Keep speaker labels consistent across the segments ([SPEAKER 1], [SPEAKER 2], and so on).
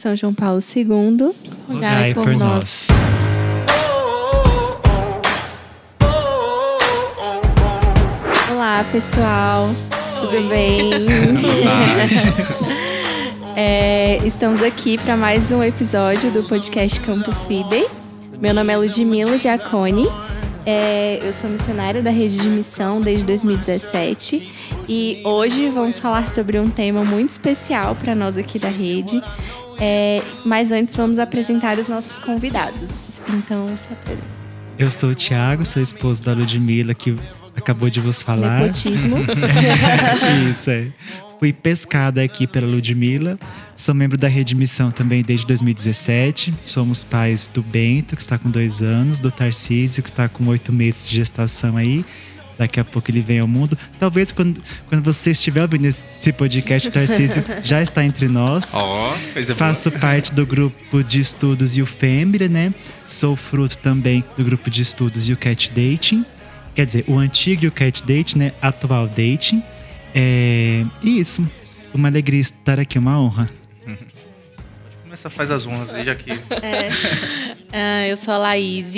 [SPEAKER 1] São João Paulo II,
[SPEAKER 2] rogai por, por nós.
[SPEAKER 1] Olá, pessoal. Oi. Tudo bem? é, estamos aqui para mais um episódio do podcast Campus Fidei. Meu nome é Ludmila Giacone. É, eu sou missionária da rede de missão desde 2017 e hoje vamos falar sobre um tema muito especial para nós aqui da rede, é, mas antes vamos apresentar os nossos convidados. Então, se apresenta.
[SPEAKER 2] Eu sou o Thiago, sou esposo da Ludmilla, que acabou de vos falar.
[SPEAKER 1] Nepotismo.
[SPEAKER 2] Isso, é. Fui pescada aqui pela Ludmilla. Sou membro da Rede Missão também desde 2017. Somos pais do Bento, que está com dois anos, do Tarcísio, que está com oito meses de gestação aí daqui a pouco ele vem ao mundo. Talvez quando, quando você estiver ouvindo esse podcast, o Tarcísio já está entre nós.
[SPEAKER 3] Ó, oh, coisa
[SPEAKER 2] Faço
[SPEAKER 3] boa.
[SPEAKER 2] parte do grupo de estudos e o Fembre, né? Sou fruto também do grupo de estudos e o Cat Dating. Quer dizer, o antigo e o Cat Dating, né? Atual Dating. É isso. Uma alegria estar aqui, uma honra. Pode
[SPEAKER 3] começar, faz as honras aí, já que.
[SPEAKER 1] É. Ah, eu sou a Laís,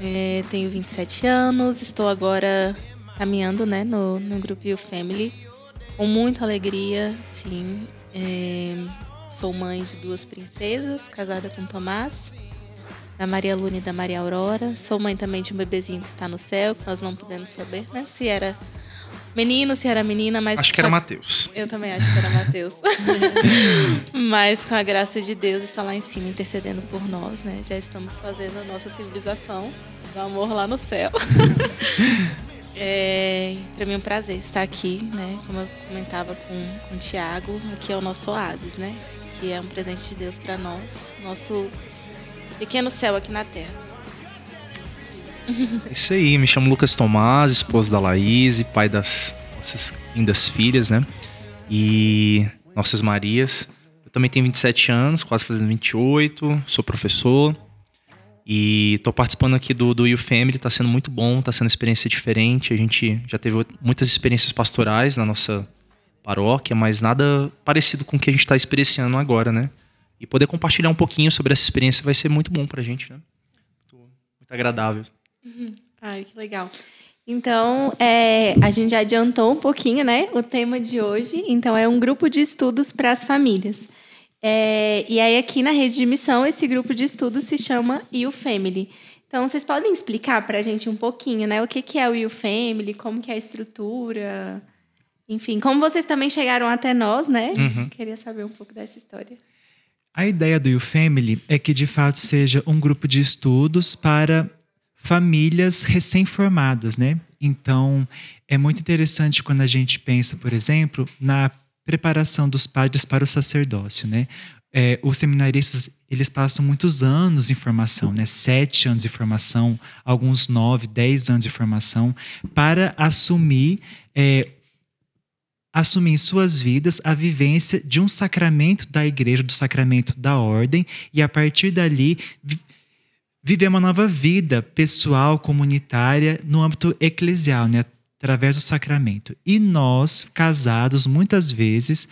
[SPEAKER 1] é, tenho 27 anos, estou agora caminhando né, no, no grupo You Family com muita alegria, sim. É, sou mãe de duas princesas, casada com Tomás, da Maria Luna e da Maria Aurora. Sou mãe também de um bebezinho que está no céu, que nós não podemos saber, né? Se era menino, se era menina, mas.
[SPEAKER 3] Acho que era Mateus.
[SPEAKER 1] Eu também acho que era Mateus. mas com a graça de Deus está lá em cima intercedendo por nós, né? Já estamos fazendo a nossa civilização do amor lá no céu. É, para mim é um prazer estar aqui, né? Como eu comentava com, com o Tiago, aqui é o nosso oásis, né? Que é um presente de Deus para nós, nosso pequeno céu aqui na Terra.
[SPEAKER 3] É isso aí, me chamo Lucas Tomás, esposo da Laís, pai das nossas lindas filhas, né? E nossas Marias. Eu também tenho 27 anos, quase fazendo 28, sou professor. E estou participando aqui do, do You Family, está sendo muito bom, está sendo uma experiência diferente. A gente já teve muitas experiências pastorais na nossa paróquia, mas nada parecido com o que a gente está experienciando agora, né? E poder compartilhar um pouquinho sobre essa experiência vai ser muito bom para a gente, né? Muito, muito agradável.
[SPEAKER 1] Ai, que legal. Então, é, a gente já adiantou um pouquinho, né? O tema de hoje. Então, é um grupo de estudos para as famílias. É, e aí, aqui na rede de missão, esse grupo de estudos se chama You Family. Então, vocês podem explicar para a gente um pouquinho, né? O que, que é o You Family, como que é a estrutura, enfim, como vocês também chegaram até nós, né? Uhum. Queria saber um pouco dessa história.
[SPEAKER 2] A ideia do You Family é que, de fato, seja um grupo de estudos para famílias recém-formadas, né? Então, é muito interessante quando a gente pensa, por exemplo, na preparação dos padres para o sacerdócio, né? É, os seminaristas eles passam muitos anos em formação, né? Sete anos de formação, alguns nove, dez anos de formação, para assumir é, assumir em suas vidas a vivência de um sacramento da igreja, do sacramento da ordem, e a partir dali viver uma nova vida pessoal, comunitária, no âmbito eclesial, né? Através do sacramento. E nós, casados, muitas vezes,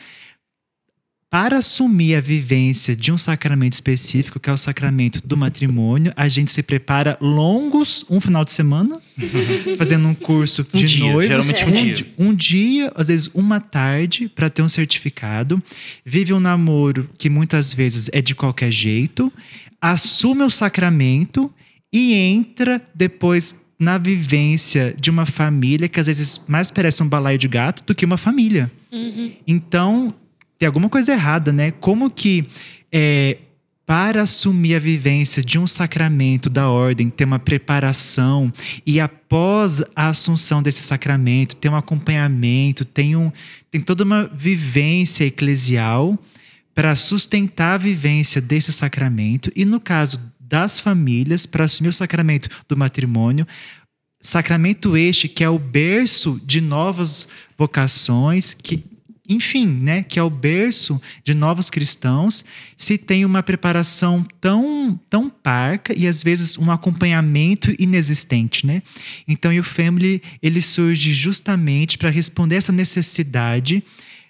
[SPEAKER 2] para assumir a vivência de um sacramento específico, que é o sacramento do matrimônio, a gente se prepara longos, um final de semana, fazendo um curso um de dia, noivos.
[SPEAKER 3] Geralmente um, um dia.
[SPEAKER 2] Um dia, às vezes uma tarde, para ter um certificado. Vive um namoro que muitas vezes é de qualquer jeito, assume o sacramento e entra depois na vivência de uma família que às vezes mais parece um balaio de gato do que uma família. Uhum. Então, tem alguma coisa errada, né? Como que é, para assumir a vivência de um sacramento da ordem, ter uma preparação e após a assunção desse sacramento, ter um acompanhamento, tem, um, tem toda uma vivência eclesial para sustentar a vivência desse sacramento. E no caso das famílias para assumir o sacramento do matrimônio. Sacramento este que é o berço de novas vocações, que enfim, né, que é o berço de novos cristãos, se tem uma preparação tão tão parca e às vezes um acompanhamento inexistente, né? Então, o Family ele surge justamente para responder essa necessidade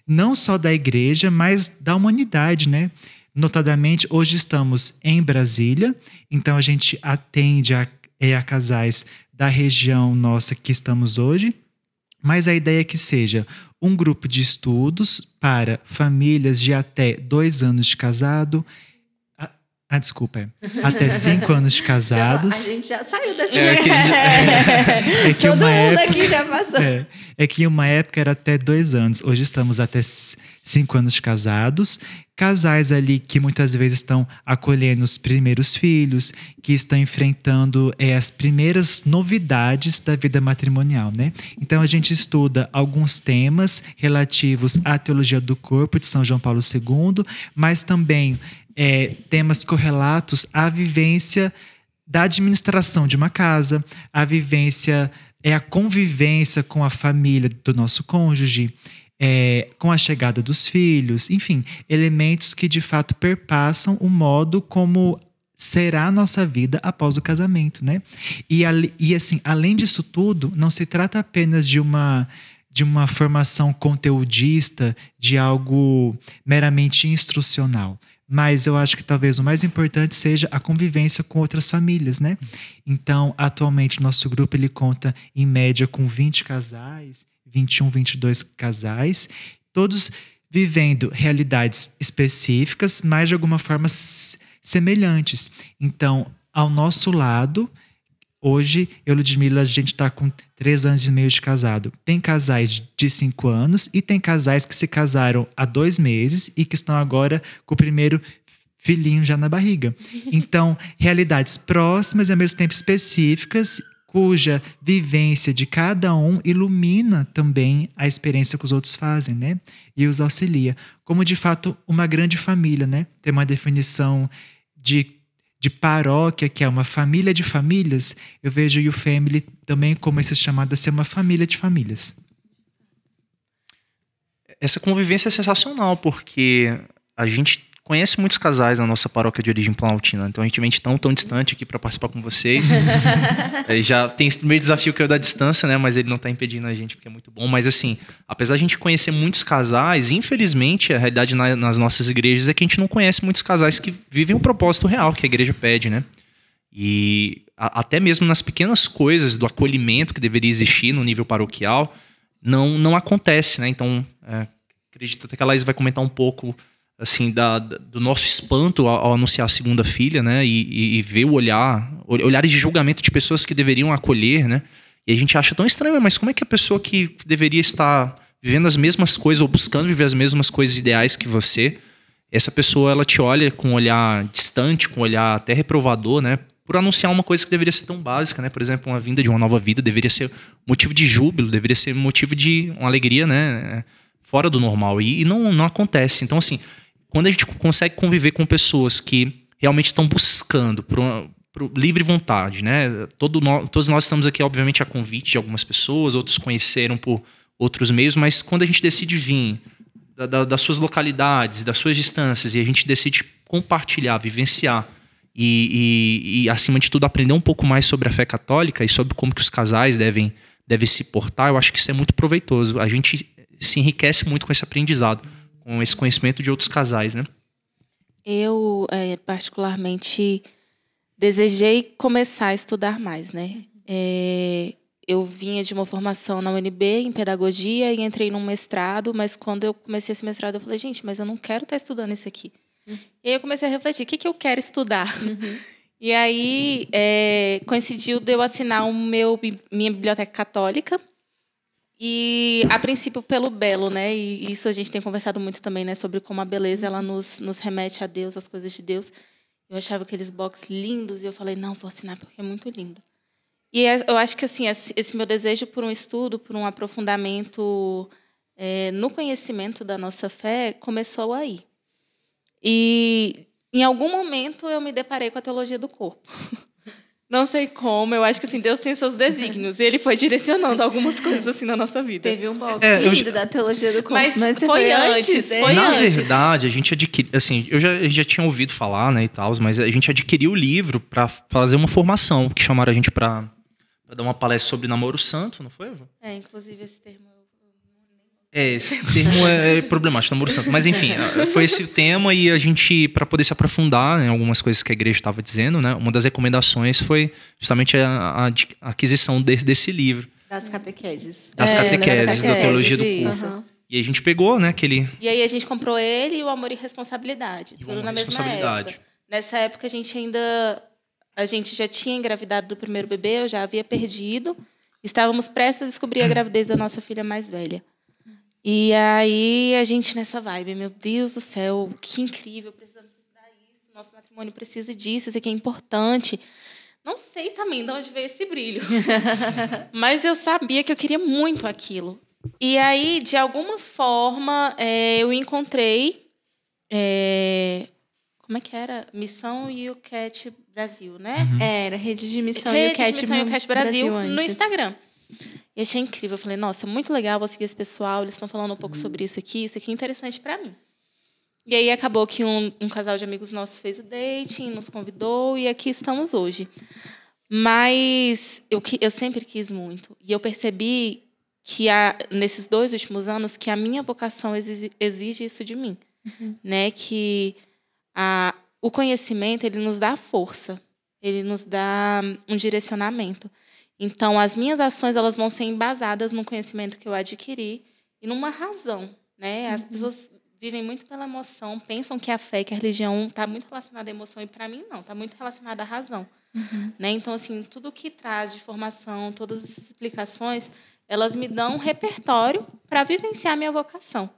[SPEAKER 2] não só da igreja, mas da humanidade, né? Notadamente, hoje estamos em Brasília, então a gente atende a, é, a casais da região nossa que estamos hoje, mas a ideia é que seja um grupo de estudos para famílias de até dois anos de casado. Ah, ah desculpa. É. Até cinco anos de casados.
[SPEAKER 1] Já, a gente já saiu desse.
[SPEAKER 3] É, que, é,
[SPEAKER 1] é que Todo mundo época, aqui já passou.
[SPEAKER 2] É, é que em uma época era até dois anos. Hoje estamos até cinco anos de casados casais ali que muitas vezes estão acolhendo os primeiros filhos, que estão enfrentando é, as primeiras novidades da vida matrimonial, né? Então a gente estuda alguns temas relativos à teologia do corpo de São João Paulo II, mas também é, temas correlatos à vivência da administração de uma casa, a vivência é a convivência com a família do nosso cônjuge é, com a chegada dos filhos, enfim, elementos que de fato perpassam o modo como será a nossa vida após o casamento, né? E, e assim, além disso tudo, não se trata apenas de uma de uma formação conteudista, de algo meramente instrucional. Mas eu acho que talvez o mais importante seja a convivência com outras famílias, né? Então, atualmente, nosso grupo ele conta, em média, com 20 casais 21, 22 casais, todos vivendo realidades específicas, mas de alguma forma semelhantes. Então, ao nosso lado, hoje, eu Ludmilla, a gente está com três anos e meio de casado. Tem casais de cinco anos e tem casais que se casaram há dois meses e que estão agora com o primeiro filhinho já na barriga. Então, realidades próximas e ao mesmo tempo específicas cuja vivência de cada um ilumina também a experiência que os outros fazem, né? E os auxilia. Como de fato uma grande família, né? Tem uma definição de, de paróquia, que é uma família de famílias. Eu vejo o Family também como esse chamado a ser uma família de famílias.
[SPEAKER 3] Essa convivência é sensacional, porque a gente conhece muitos casais na nossa paróquia de origem planaltina, então a gente vem tão, tão distante aqui para participar com vocês. é, já tem esse primeiro desafio que é o da distância, né? Mas ele não está impedindo a gente, porque é muito bom. Mas assim, apesar de a gente conhecer muitos casais, infelizmente, a realidade na, nas nossas igrejas é que a gente não conhece muitos casais que vivem o propósito real que a igreja pede, né? E a, até mesmo nas pequenas coisas do acolhimento que deveria existir no nível paroquial, não, não acontece, né? Então, é, acredito até que a Laís vai comentar um pouco assim da, do nosso espanto ao, ao anunciar a segunda filha, né? E, e, ver o olhar, olhares de julgamento de pessoas que deveriam acolher, né? E a gente acha tão estranho, mas como é que a pessoa que deveria estar vivendo as mesmas coisas ou buscando viver as mesmas coisas ideais que você, essa pessoa ela te olha com um olhar distante, com um olhar até reprovador, né? Por anunciar uma coisa que deveria ser tão básica, né? Por exemplo, uma vinda de uma nova vida deveria ser motivo de júbilo, deveria ser motivo de uma alegria, né? Fora do normal. E, e não, não acontece. Então, assim, quando a gente consegue conviver com pessoas que realmente estão buscando por, por livre vontade, né? Todo todos nós estamos aqui, obviamente, a convite de algumas pessoas, outros conheceram por outros meios, mas quando a gente decide vir da, da, das suas localidades, das suas distâncias, e a gente decide compartilhar, vivenciar e, e, e, acima de tudo, aprender um pouco mais sobre a fé católica e sobre como que os casais devem, devem se portar, eu acho que isso é muito proveitoso. A gente se enriquece muito com esse aprendizado com esse conhecimento de outros casais, né?
[SPEAKER 4] Eu, é, particularmente, desejei começar a estudar mais, né? É, eu vinha de uma formação na UNB em pedagogia e entrei num mestrado, mas quando eu comecei esse mestrado, eu falei, gente, mas eu não quero estar estudando isso aqui. Uhum. E aí eu comecei a refletir, o que, que eu quero estudar? Uhum. E aí é, coincidiu de eu assinar o meu, minha biblioteca católica, e a princípio pelo belo, né? E isso a gente tem conversado muito também, né? Sobre como a beleza ela nos, nos remete a Deus, às coisas de Deus. Eu achava aqueles box lindos e eu falei, não, vou assinar porque é muito lindo. E é, eu acho que assim esse meu desejo por um estudo, por um aprofundamento é, no conhecimento da nossa fé começou aí. E em algum momento eu me deparei com a teologia do corpo. Não sei como, eu acho que assim, Deus tem seus desígnios. e ele foi direcionando algumas coisas assim na nossa vida.
[SPEAKER 1] Teve um box é, lindo eu... da teologia do corpo.
[SPEAKER 4] Mas, mas foi, antes, foi
[SPEAKER 3] Na
[SPEAKER 4] antes.
[SPEAKER 3] verdade, a gente adquiriu, assim, eu já, já tinha ouvido falar, né, e tal, mas a gente adquiriu o livro para fazer uma formação, que chamaram a gente para dar uma palestra sobre namoro santo, não foi, Eva?
[SPEAKER 4] É, inclusive esse termo
[SPEAKER 3] É, esse termo é, problemático, namoro santo. Mas enfim, foi esse o tema e a gente, para poder se aprofundar em algumas coisas que a igreja estava dizendo, né? Uma das recomendações foi justamente a, a, a aquisição de, desse livro.
[SPEAKER 1] Das catequeses.
[SPEAKER 3] Das
[SPEAKER 1] É,
[SPEAKER 3] catequeses,
[SPEAKER 1] das
[SPEAKER 3] da teologia do
[SPEAKER 1] isso.
[SPEAKER 3] povo. E a gente pegou, né, aquele.
[SPEAKER 4] E aí a gente comprou ele e o Amor e Responsabilidade.
[SPEAKER 3] E
[SPEAKER 4] tudo na mesma
[SPEAKER 3] Responsabilidade.
[SPEAKER 4] época. Nessa época a gente ainda. A gente já tinha engravidado do primeiro bebê, eu já havia perdido. Estávamos prestes a descobrir a gravidez da nossa filha mais velha. E aí a gente nessa vibe, meu Deus do céu, que incrível, precisamos estudar isso, nosso matrimônio precisa disso, isso aqui é importante. Não sei também de onde veio esse brilho. Mas eu sabia que eu queria muito aquilo. E aí, de alguma forma, é, eu encontrei. é, como é que era? Missão e o Cat Brasil, né?
[SPEAKER 1] Era Rede de Missão
[SPEAKER 4] Rede
[SPEAKER 1] e o Cat,
[SPEAKER 4] de Missão e o Cat Brasil, no
[SPEAKER 1] antes.
[SPEAKER 4] Instagram. E achei incrível. Eu falei, nossa, muito legal, vou seguir esse pessoal. Eles estão falando um pouco sobre isso aqui. Isso aqui é interessante para mim. E aí acabou que um, um casal de amigos nossos fez o dating, nos convidou e aqui estamos hoje. Mas eu, eu sempre quis muito. E eu percebi que a, nesses dois últimos anos que a minha vocação exige, exige isso de mim. Né? Que a, o conhecimento ele nos dá força, ele nos dá um direcionamento. Então, as minhas ações elas vão ser embasadas no conhecimento que eu adquiri e numa razão. Né? As pessoas vivem muito pela emoção, pensam que a fé, que a religião está muito relacionada à emoção, e para mim não, está muito relacionada à razão. Né? Então, assim, tudo que traz de formação, todas as explicações, elas me dão um repertório para vivenciar a minha vocação.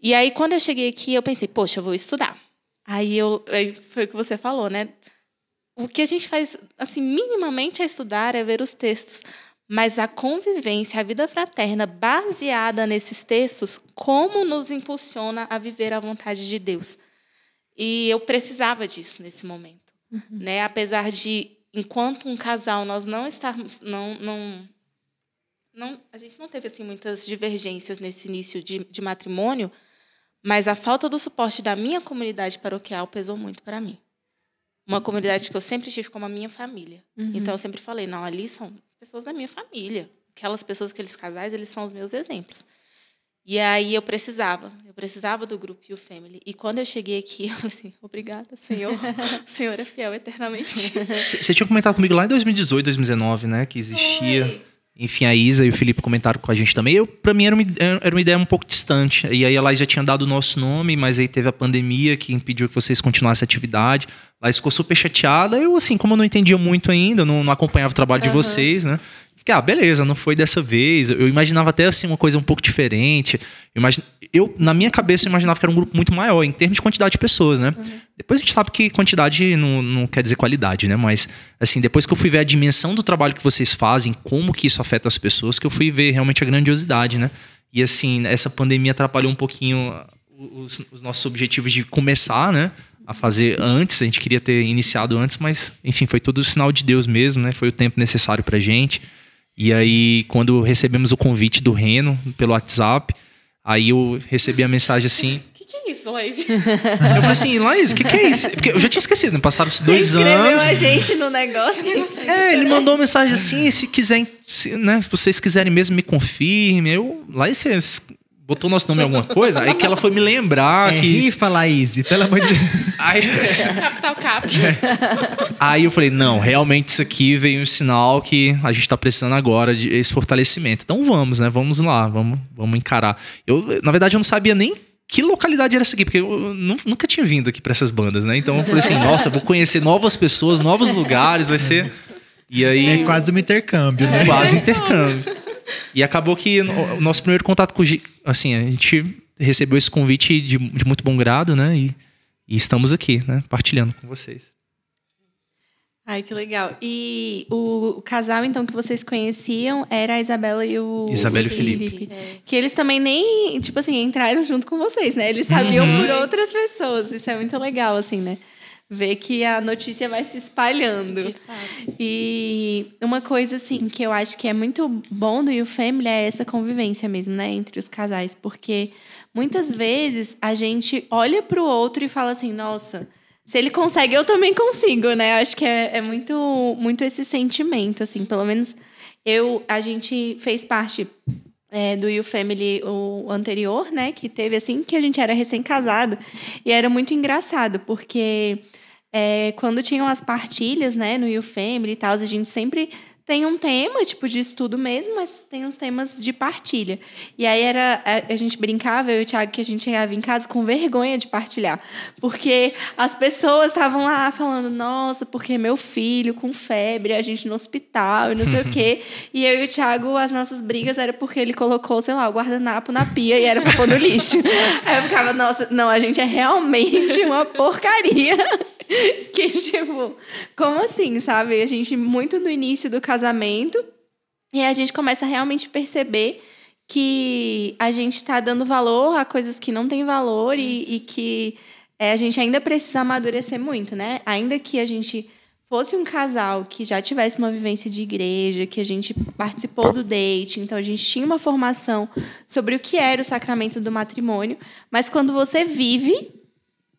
[SPEAKER 4] E aí, quando eu cheguei aqui, eu pensei, poxa, eu vou estudar. Aí, eu, aí foi o que você falou, né? O que a gente faz, assim, minimamente é estudar, é ver os textos. Mas a convivência, a vida fraterna, baseada nesses textos, como nos impulsiona a viver a vontade de Deus. E eu precisava disso nesse momento. Né? Apesar de, enquanto um casal, nós não estarmos. Não, não, não, a gente não teve assim, muitas divergências nesse início de, de matrimônio, mas a falta do suporte da minha comunidade paroquial pesou muito para mim. Uma comunidade que eu sempre tive como a minha família. Então eu sempre falei, não, ali são pessoas da minha família. Aquelas pessoas, aqueles casais, eles são os meus exemplos. E aí eu precisava, eu precisava do grupo You Family. E quando eu cheguei aqui, eu falei assim, obrigada, Senhor. O Senhor é fiel eternamente.
[SPEAKER 3] Você tinha comentado comigo lá em 2018, 2019, né? Que existia. Enfim, a Isa e o Felipe comentaram com a gente também. Eu, pra mim, era uma, era uma ideia um pouco distante. E aí a Laís já tinha dado o nosso nome, mas aí teve a pandemia que impediu que vocês continuassem a atividade. A Laís ficou super chateada. Eu, assim, como eu não entendia muito ainda, não, não acompanhava o trabalho de vocês, né? Fiquei, ah, beleza, não foi dessa vez. Eu imaginava até assim uma coisa um pouco diferente. Eu, na minha cabeça, eu imaginava que era um grupo muito maior, em termos de quantidade de pessoas, né? Depois a gente sabe que quantidade não, não quer dizer qualidade, né? Mas, assim, depois que eu fui ver a dimensão do trabalho que vocês fazem, como que isso afeta as pessoas, que eu fui ver realmente a grandiosidade, né? E, assim, essa pandemia atrapalhou um pouquinho os, os nossos objetivos de começar, né? A fazer antes, a gente queria ter iniciado antes, mas, enfim, foi tudo sinal de Deus mesmo, né? Foi o tempo necessário pra gente. E aí, quando recebemos o convite do Reno pelo WhatsApp, aí eu recebi a mensagem assim.
[SPEAKER 4] O que, que é isso, Laís?
[SPEAKER 3] Eu falei assim, Laís, o que, que é isso? Porque eu já tinha esquecido, né? passaram-se dois anos.
[SPEAKER 1] a gente no negócio.
[SPEAKER 3] É, ele mandou uma mensagem assim, se quiser, se, né, se vocês quiserem mesmo me confirme. Eu, Laís, botou nosso nome em alguma coisa? Aí que ela foi me lembrar
[SPEAKER 2] É
[SPEAKER 3] que.
[SPEAKER 2] rifa, Laís, pelo amor de Deus.
[SPEAKER 3] Aí,
[SPEAKER 4] Capital Cap.
[SPEAKER 3] aí eu falei, não, realmente isso aqui veio um sinal que a gente tá precisando agora de esse fortalecimento. Então vamos, né? Vamos lá, vamos, vamos encarar. Eu, na verdade, eu não sabia nem que localidade era essa aqui, porque eu nu- nunca tinha vindo aqui pra essas bandas, né? Então eu falei assim, nossa, vou conhecer novas pessoas, novos lugares, vai ser. E aí.
[SPEAKER 2] É quase um intercâmbio, né?
[SPEAKER 3] Quase intercâmbio. E acabou que o nosso primeiro contato com o Gi- assim, a gente recebeu esse convite de, de muito bom grado, né? E, e estamos aqui, né? Partilhando com vocês.
[SPEAKER 1] Ai, que legal. E o, o casal, então, que vocês conheciam era a Isabela e o,
[SPEAKER 3] Isabela e o Felipe.
[SPEAKER 1] Que eles também nem, tipo assim, entraram junto com vocês, né? Eles sabiam
[SPEAKER 3] Uhum.
[SPEAKER 1] por outras pessoas. Isso é muito legal, assim, né? Ver que a notícia vai se espalhando.
[SPEAKER 4] De fato.
[SPEAKER 1] E uma coisa, assim, que eu acho que é muito bom do You Family é essa convivência mesmo, né? Entre os casais. Porque muitas vezes a gente olha pro outro e fala assim, nossa, se ele consegue, eu também consigo, né? Eu acho que é, é muito, muito esse sentimento, assim. Pelo menos eu, a gente fez parte é, do You Family, o anterior, né? Que teve assim, que a gente era recém-casado. E era muito engraçado, porque é, quando tinham as partilhas, né, no You Family e tal, a gente sempre tem um tema, tipo, de estudo mesmo, mas tem uns temas de partilha. E aí era. A, a, gente brincava, eu e o Thiago, que a gente chegava em casa com vergonha de partilhar. Porque as pessoas estavam lá falando, nossa, porque meu filho com febre, a gente no hospital e não sei o quê. E eu e o Thiago, as nossas brigas era porque ele colocou, sei lá, o guardanapo na pia e era pra pôr no lixo. aí eu ficava, nossa, não, a gente é realmente uma porcaria. que, tipo, como assim, sabe? A gente, muito no início do casamento, e a gente começa a realmente perceber que a gente está dando valor a coisas que não têm valor e, e que é, a gente ainda precisa amadurecer muito, né? Ainda que a gente fosse um casal que já tivesse uma vivência de igreja, que a gente participou do date, então a gente tinha uma formação sobre o que era o sacramento do matrimônio, mas quando você vive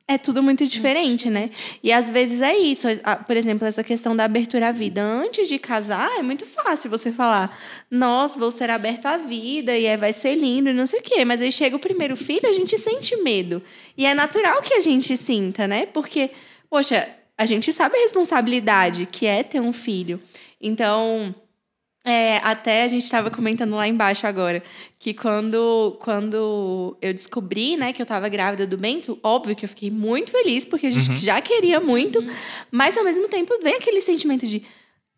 [SPEAKER 1] é tudo muito diferente, né? E às vezes é isso. Por exemplo, essa questão da abertura à vida. Antes de casar, é muito fácil você falar: nossa, vou ser aberto à vida e vai ser lindo e não sei o quê. Mas aí chega o primeiro filho, a gente sente medo. E é natural que a gente sinta, né? Porque, poxa, a gente sabe a responsabilidade que é ter um filho. Então. É, até a gente estava comentando lá embaixo agora que quando, quando eu descobri né, que eu estava grávida do Bento, óbvio que eu fiquei muito feliz, porque a gente uhum. já queria muito, mas ao mesmo tempo vem aquele sentimento de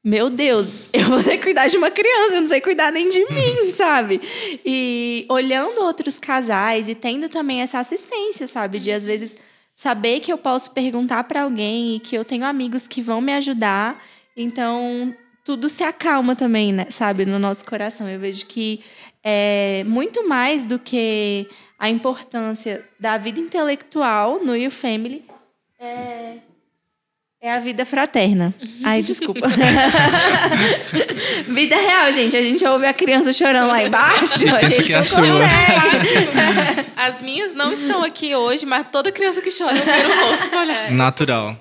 [SPEAKER 1] meu Deus, eu vou ter que cuidar de uma criança, eu não sei cuidar nem de mim, sabe? E olhando outros casais e tendo também essa assistência, sabe? De às vezes saber que eu posso perguntar para alguém e que eu tenho amigos que vão me ajudar. Então, tudo se acalma também, né, sabe, no nosso coração. Eu vejo que é muito mais do que a importância da vida intelectual no You Family é, é a vida fraterna. Ai, desculpa. vida real, gente. A gente ouve a criança chorando lá embaixo. A gente que é não consegue.
[SPEAKER 4] As minhas não estão aqui hoje, mas toda criança que chora eu viro o rosto pra olhar.
[SPEAKER 3] Natural.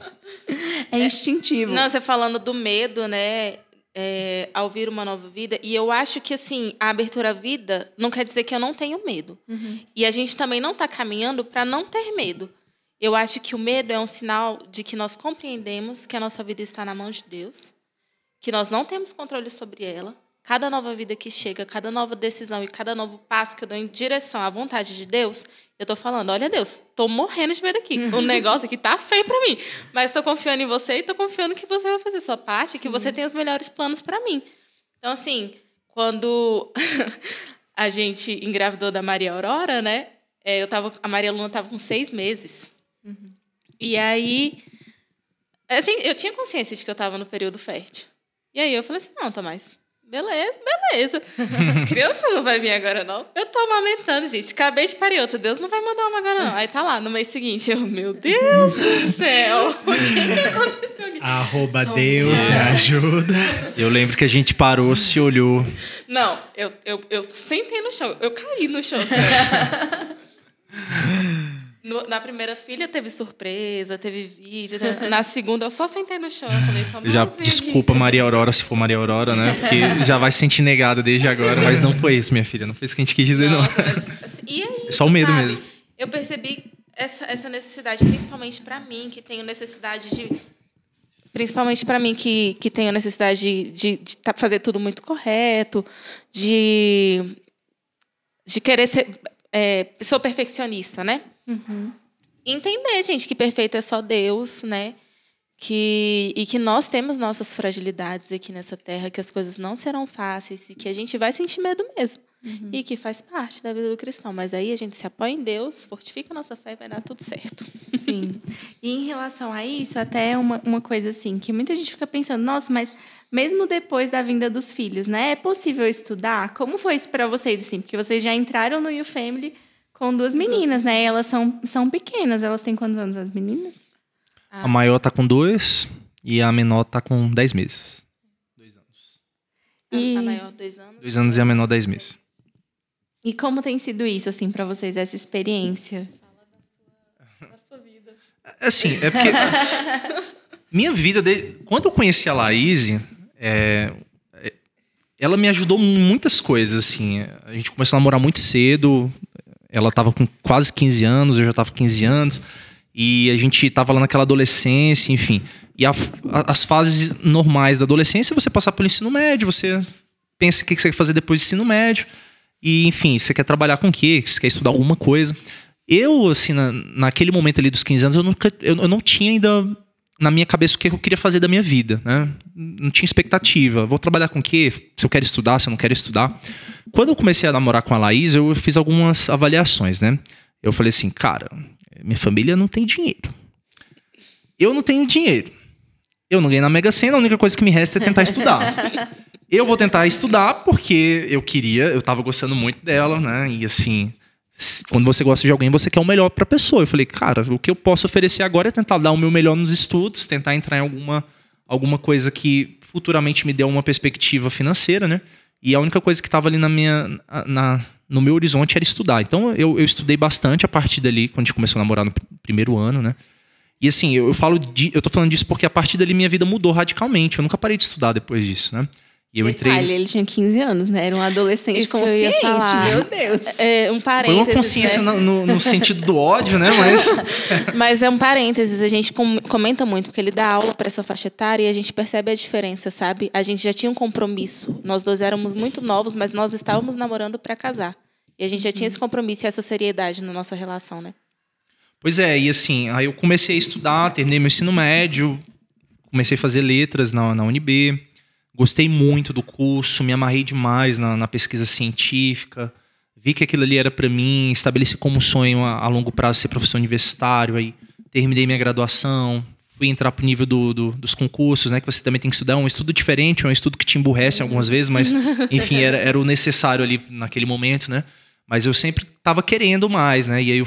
[SPEAKER 1] É instintivo.
[SPEAKER 4] Não, você falando do medo, né? É, ao vir uma nova vida. E eu acho que, assim, a abertura à vida não quer dizer que eu não tenho medo. Uhum. E a gente também não está caminhando para não ter medo. Eu acho que o medo é um sinal de que nós compreendemos que a nossa vida está na mão de Deus, que nós não temos controle sobre ela, cada nova vida que chega, cada nova decisão e cada novo passo que eu dou em direção à vontade de Deus, eu tô falando, olha Deus, tô morrendo de medo aqui. O negócio aqui tá feio para mim, mas tô confiando em você e tô confiando que você vai fazer sua parte, Sim. que você tem os melhores planos para mim. Então assim, quando a gente engravidou da Maria Aurora, né? É, eu tava, a Maria Luna tava com seis meses. Uhum. E aí eu tinha, eu tinha consciência de que eu tava no período fértil. E aí eu falei assim, não, Tomás, Beleza, beleza. Criança não vai vir agora, não. Eu tô amamentando, gente. Acabei de parir outra. Deus não vai mandar uma agora, não. Aí tá lá, no mês seguinte. Eu, meu Deus do céu. O que, que aconteceu aqui?
[SPEAKER 2] Arroba Deus, me ajuda.
[SPEAKER 3] Eu lembro que a gente parou, se olhou.
[SPEAKER 4] Não, eu, eu, eu sentei no chão. Eu caí no chão. No, na primeira filha teve surpresa, teve vídeo. Na segunda eu só sentei no chão. Falei,
[SPEAKER 3] já desculpa aqui. Maria Aurora se for Maria Aurora, né? Porque já vai se sentir negada desde agora. Mas não foi isso, minha filha. Não foi isso que a gente quis dizer, Nossa, não. Mas,
[SPEAKER 4] assim, e é isso,
[SPEAKER 3] Só o medo
[SPEAKER 4] sabe?
[SPEAKER 3] mesmo.
[SPEAKER 4] Eu percebi essa, essa necessidade, principalmente para mim, que tenho necessidade de principalmente para mim que, que tenho necessidade de, de, de tá, fazer tudo muito correto, de, de querer ser. É, sou perfeccionista, né? Uhum. Entender, gente, que perfeito é só Deus, né? Que, e que nós temos nossas fragilidades aqui nessa terra, que as coisas não serão fáceis e que a gente vai sentir medo mesmo. Uhum. E que faz parte da vida do cristão. Mas aí a gente se apoia em Deus, fortifica a nossa fé e vai dar tudo certo.
[SPEAKER 1] Sim. E em relação a isso, até uma, uma coisa assim, que muita gente fica pensando, nossa, mas mesmo depois da vinda dos filhos, né? É possível estudar? Como foi isso para vocês, assim? Porque vocês já entraram no You Family com duas meninas, né? Elas são, são pequenas. Elas têm quantos anos, as meninas?
[SPEAKER 3] Ah. A maior tá com dois e a menor tá com dez meses.
[SPEAKER 4] Dois anos. E... A maior, dois anos.
[SPEAKER 3] Dois anos e a menor, dez meses.
[SPEAKER 1] E como tem sido isso, assim, para vocês, essa experiência? Fala
[SPEAKER 3] da sua, da sua vida. Assim, é porque... minha vida... De... Quando eu conheci a Laís, é... ela me ajudou em muitas coisas, assim. A gente começou a namorar muito cedo. Ela tava com quase 15 anos, eu já tava com 15 anos. E a gente tava lá naquela adolescência, enfim. E a, a, as fases normais da adolescência, você passar pelo ensino médio, você pensa o que você quer fazer depois do ensino médio. E, enfim, você quer trabalhar com o quê? Você quer estudar alguma coisa. Eu, assim, na, naquele momento ali dos 15 anos, eu, nunca, eu, eu não tinha ainda na minha cabeça o que eu queria fazer da minha vida, né? Não tinha expectativa. Vou trabalhar com o quê? Se eu quero estudar, se eu não quero estudar. Quando eu comecei a namorar com a Laís, eu fiz algumas avaliações, né? Eu falei assim, cara, minha família não tem dinheiro. Eu não tenho dinheiro. Eu não ganhei na Mega Sena, a única coisa que me resta é tentar estudar. eu vou tentar estudar porque eu queria, eu tava gostando muito dela, né? E assim, quando você gosta de alguém, você quer o melhor para a pessoa. Eu falei, cara, o que eu posso oferecer agora é tentar dar o meu melhor nos estudos, tentar entrar em alguma, alguma coisa que futuramente me dê uma perspectiva financeira, né? E a única coisa que estava ali na minha, na, no meu horizonte era estudar. Então eu, eu estudei bastante a partir dali, quando a gente começou a namorar no primeiro ano, né? E assim, eu, eu falo de, eu tô falando disso porque a partir dali minha vida mudou radicalmente. Eu nunca parei de estudar depois disso, né?
[SPEAKER 1] E eu Detalhe, entrei. ele tinha 15 anos, né? Era um adolescente Isso consciente, meu Deus.
[SPEAKER 4] É, um parênteses.
[SPEAKER 3] Foi uma consciência né? no, no, sentido do ódio, né? Mas...
[SPEAKER 4] mas é um parênteses, a gente comenta muito, porque ele dá aula para essa faixa etária e a gente percebe a diferença, sabe? A gente já tinha um compromisso. Nós dois éramos muito novos, mas nós estávamos namorando para casar. E a gente já tinha esse compromisso e essa seriedade na nossa relação, né?
[SPEAKER 3] Pois é, e assim, aí eu comecei a estudar, terminei meu ensino médio, comecei a fazer letras na, na UNB. Gostei muito do curso, me amarrei demais na, na pesquisa científica, vi que aquilo ali era para mim, estabeleci como sonho a, a, longo prazo ser professor universitário, aí terminei minha graduação, fui entrar pro nível do, do, dos concursos, né, que você também tem que estudar, é um estudo diferente, é um estudo que te emburrece algumas vezes, mas enfim, era, era o necessário ali naquele momento, né, mas eu sempre estava querendo mais, né, e aí eu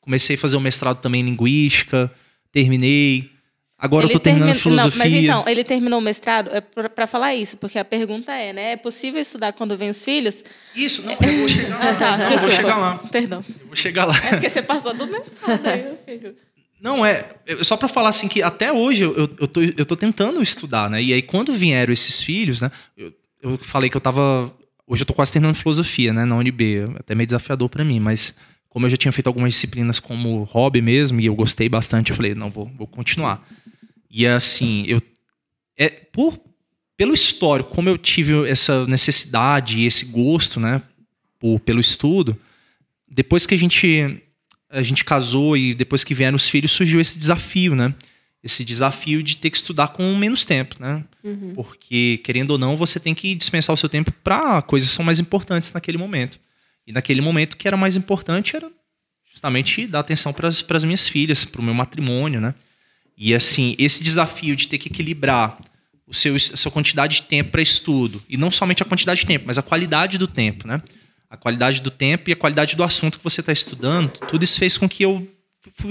[SPEAKER 3] comecei a fazer o um mestrado também em linguística, terminei, Agora ele eu tô terminando termina... filosofia.
[SPEAKER 4] Não, mas então, ele terminou o mestrado é para falar isso, porque a pergunta é, né? É possível estudar quando vem os filhos?
[SPEAKER 3] Isso, não, eu vou chegar lá. tá, eu vou chegar lá.
[SPEAKER 4] Perdão.
[SPEAKER 3] Eu vou chegar lá.
[SPEAKER 4] É porque você passou do mestrado, aí
[SPEAKER 3] Não, é. Só para falar assim que até hoje eu, eu, tô, eu tô tentando estudar, né? E aí, quando vieram esses filhos, né? Eu, eu falei que eu tava. Hoje eu tô quase terminando filosofia, né? Na UNB. Até meio desafiador para mim, mas como eu já tinha feito algumas disciplinas como hobby mesmo, e eu gostei bastante, eu falei, não, vou, vou continuar. E assim, eu é por pelo histórico, como eu tive essa necessidade e esse gosto, né, por, pelo estudo, depois que a gente a gente casou e depois que vieram os filhos, surgiu esse desafio, né? Esse desafio de ter que estudar com menos tempo, né? Uhum. Porque, querendo ou não, você tem que dispensar o seu tempo para coisas que são mais importantes naquele momento. E naquele momento, o que era mais importante era justamente dar atenção para as minhas filhas, para o meu matrimônio, né? E assim, esse desafio de ter que equilibrar o seu, a sua quantidade de tempo para estudo, e não somente a quantidade de tempo, mas a qualidade do tempo, né? A qualidade do tempo e a qualidade do assunto que você está estudando, tudo isso fez com que eu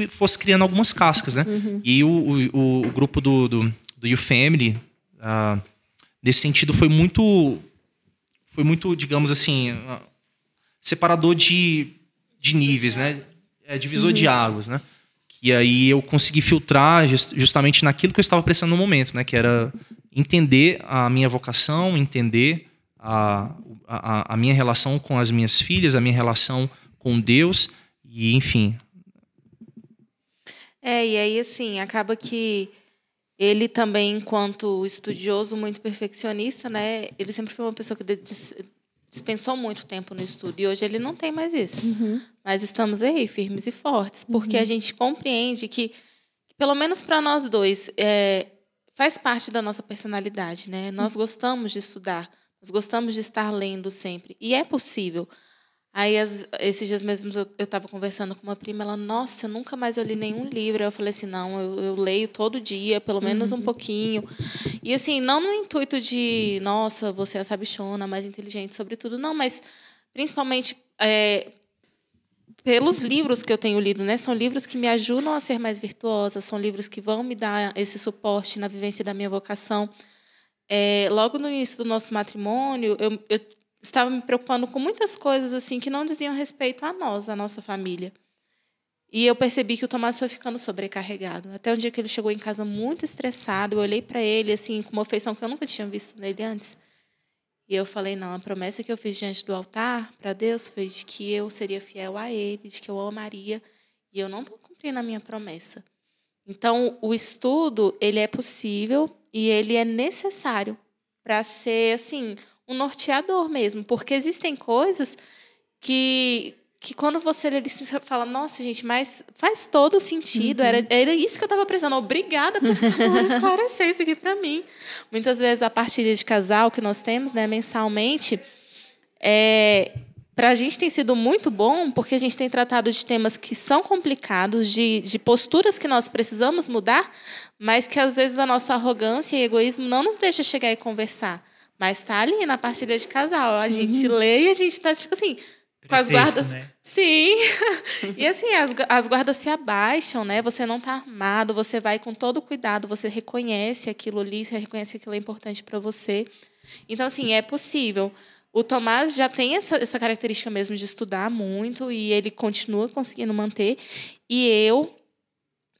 [SPEAKER 3] fosse criando algumas cascas, né? Uhum. E o, o, o, grupo do, do, do You Family, uh, nesse sentido, foi muito, foi muito, digamos assim, uh, separador de, de níveis, né? É, divisor uhum. de águas, né? E aí eu consegui filtrar justamente naquilo que eu estava precisando no momento, né? Que era entender a minha vocação, entender a, a, a minha relação com as minhas filhas, a minha relação com Deus e enfim.
[SPEAKER 4] É, e aí assim, acaba que ele também, enquanto estudioso muito perfeccionista, né? Ele sempre foi uma pessoa que dispensou muito tempo no estudo e hoje ele não tem mais isso. Uhum. Mas estamos aí, firmes e fortes, porque uhum. a gente compreende que, pelo menos para nós dois, é, faz parte da nossa personalidade, né? Nós uhum. gostamos de estudar, nós gostamos de estar lendo sempre e é possível. Aí, as, esses dias mesmos, eu estava conversando com uma prima, ela, nossa, eu nunca mais eu li nenhum livro. Eu falei assim, não, eu, eu leio todo dia, pelo menos uhum. um pouquinho. E assim, não no intuito de, nossa, você é a sabichona, mais inteligente sobre tudo, não, mas principalmente é, pelos livros que eu tenho lido, né? São livros que me ajudam a ser mais virtuosa, são livros que vão me dar esse suporte na vivência da minha vocação. É, logo no início do nosso matrimônio, eu, eu estava me preocupando com muitas coisas assim que não diziam respeito a nós, a nossa família. E eu percebi que o Tomás foi ficando sobrecarregado. Até um dia que ele chegou em casa muito estressado, eu olhei para ele assim com uma afeição que eu nunca tinha visto nele antes. E eu falei: não, a promessa que eu fiz diante do altar para Deus foi de que eu seria fiel a Ele, de que eu o amaria, e eu não estou cumprindo a minha promessa. Então, o estudo ele é possível e ele é necessário para ser assim um norteador mesmo, porque existem coisas que que quando você lê você fala, nossa, gente, mas faz todo sentido. Uhum. Era, era isso que eu estava precisando. Obrigada por esclarecer isso aqui para mim. Muitas vezes a partilha de casal que nós temos, né, mensalmente, é, para a gente tem sido muito bom, porque a gente tem tratado de temas que são complicados, de, de posturas que nós precisamos mudar, mas que às vezes a nossa arrogância e egoísmo não nos deixa chegar e conversar. Mas está ali na partilha de casal. A gente uhum. lê e a gente está, tipo assim, com as guardas. Né? Sim. e assim, as, as guardas se abaixam, né? Você não está armado, você vai com todo cuidado, você reconhece aquilo ali, você reconhece que aquilo é importante para você. Então, assim, é possível. O Tomás já tem essa, essa característica mesmo de estudar muito e ele continua conseguindo manter. E eu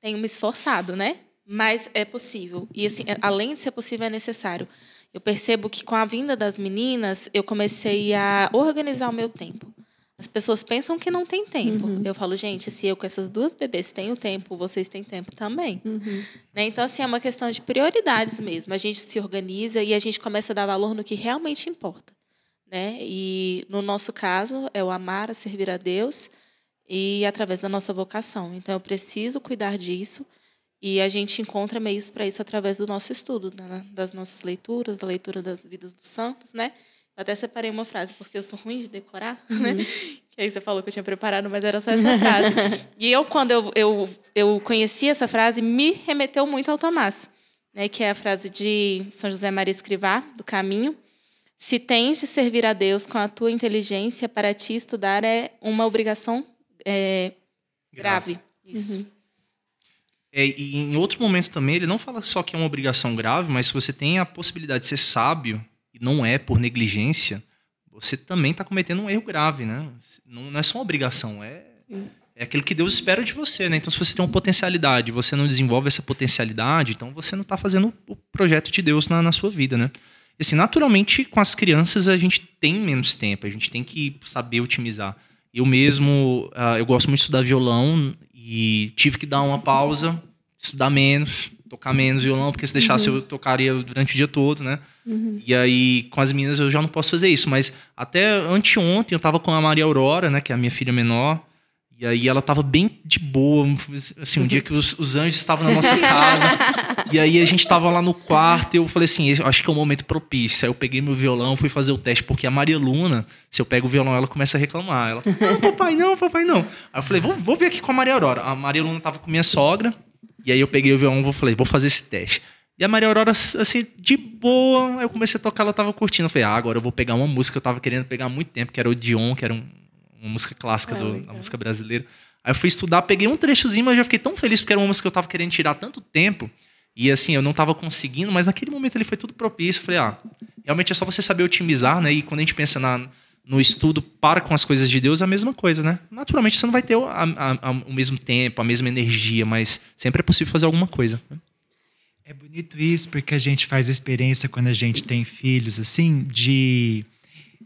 [SPEAKER 4] tenho me esforçado, né? Mas é possível. E, assim, além de ser possível, é necessário. Eu percebo que com a vinda das meninas, eu comecei a organizar o meu tempo. As pessoas pensam que não tem tempo. Uhum. Eu falo, gente, se eu com essas duas bebês tenho tempo, vocês têm tempo também. Uhum. Né? Então, assim, é uma questão de prioridades mesmo. A gente se organiza e a gente começa a dar valor no que realmente importa. Né? E, no nosso caso, é o amar, a servir a Deus e através da nossa vocação. Então, eu preciso cuidar disso e a gente encontra meios para isso através do nosso estudo, né? das nossas leituras, da leitura das vidas dos santos, né? Eu até separei uma frase, porque eu sou ruim de decorar, uhum. né? Que aí você falou que eu tinha preparado, mas era só essa frase. e eu, quando eu, eu, eu conheci essa frase, me remeteu muito ao Tomás, né? Que é a frase de São José Maria Escrivá, do Caminho. Se tens de servir a Deus com a tua inteligência, para ti estudar é uma obrigação é, grave. grave. Isso. Uhum.
[SPEAKER 3] É, e em outro momento também, ele não fala só que é uma obrigação grave, mas se você tem a possibilidade de ser sábio, e não é por negligência, você também está cometendo um erro grave, né? Não, não é só uma obrigação, é, é aquilo que Deus espera de você, né? Então, se você tem uma potencialidade, você não desenvolve essa potencialidade, então você não está fazendo o projeto de Deus na, na sua vida, né? E, assim, naturalmente, com as crianças a gente tem menos tempo, a gente tem que saber otimizar. Eu mesmo, uh, eu gosto muito de estudar violão e tive que dar uma pausa, estudar menos, tocar menos violão, porque se deixasse uhum. eu tocaria durante o dia todo, né? Uhum. E aí, com as meninas, eu já não posso fazer isso. Mas até anteontem eu tava com a Maria Aurora, né? Que é a minha filha menor. E aí ela tava bem de boa, assim, um dia que os, os anjos estavam na nossa casa. E aí a gente tava lá no quarto e eu falei assim, acho que é o um momento propício. Aí eu peguei meu violão, fui fazer o teste, porque a Maria Luna, se eu pego o violão, ela começa a reclamar. Ela, não, papai, não, papai, não. Aí eu falei, vou, vou ver aqui com a Maria Aurora. A Maria Luna tava com minha sogra, e aí eu peguei o violão e falei, vou fazer esse teste. E a Maria Aurora, assim, de boa, eu comecei a tocar, ela tava curtindo. Eu falei, ah, agora eu vou pegar uma música que eu tava querendo pegar há muito tempo, que era o Dion, que era um, uma música clássica ah, da música brasileira. Aí eu fui estudar, peguei um trechozinho, mas já fiquei tão feliz porque era uma música que eu tava querendo tirar há tanto tempo. E assim, eu não tava conseguindo, mas naquele momento ele foi tudo propício. Eu falei, ah, realmente é só você saber otimizar, né? E quando a gente pensa na, no estudo para com as coisas de Deus, é a mesma coisa, né? Naturalmente você não vai ter a, a, a, o mesmo tempo, a mesma energia, mas sempre é possível fazer alguma coisa. Né?
[SPEAKER 2] É bonito isso, porque a gente faz experiência quando a gente tem filhos, assim, de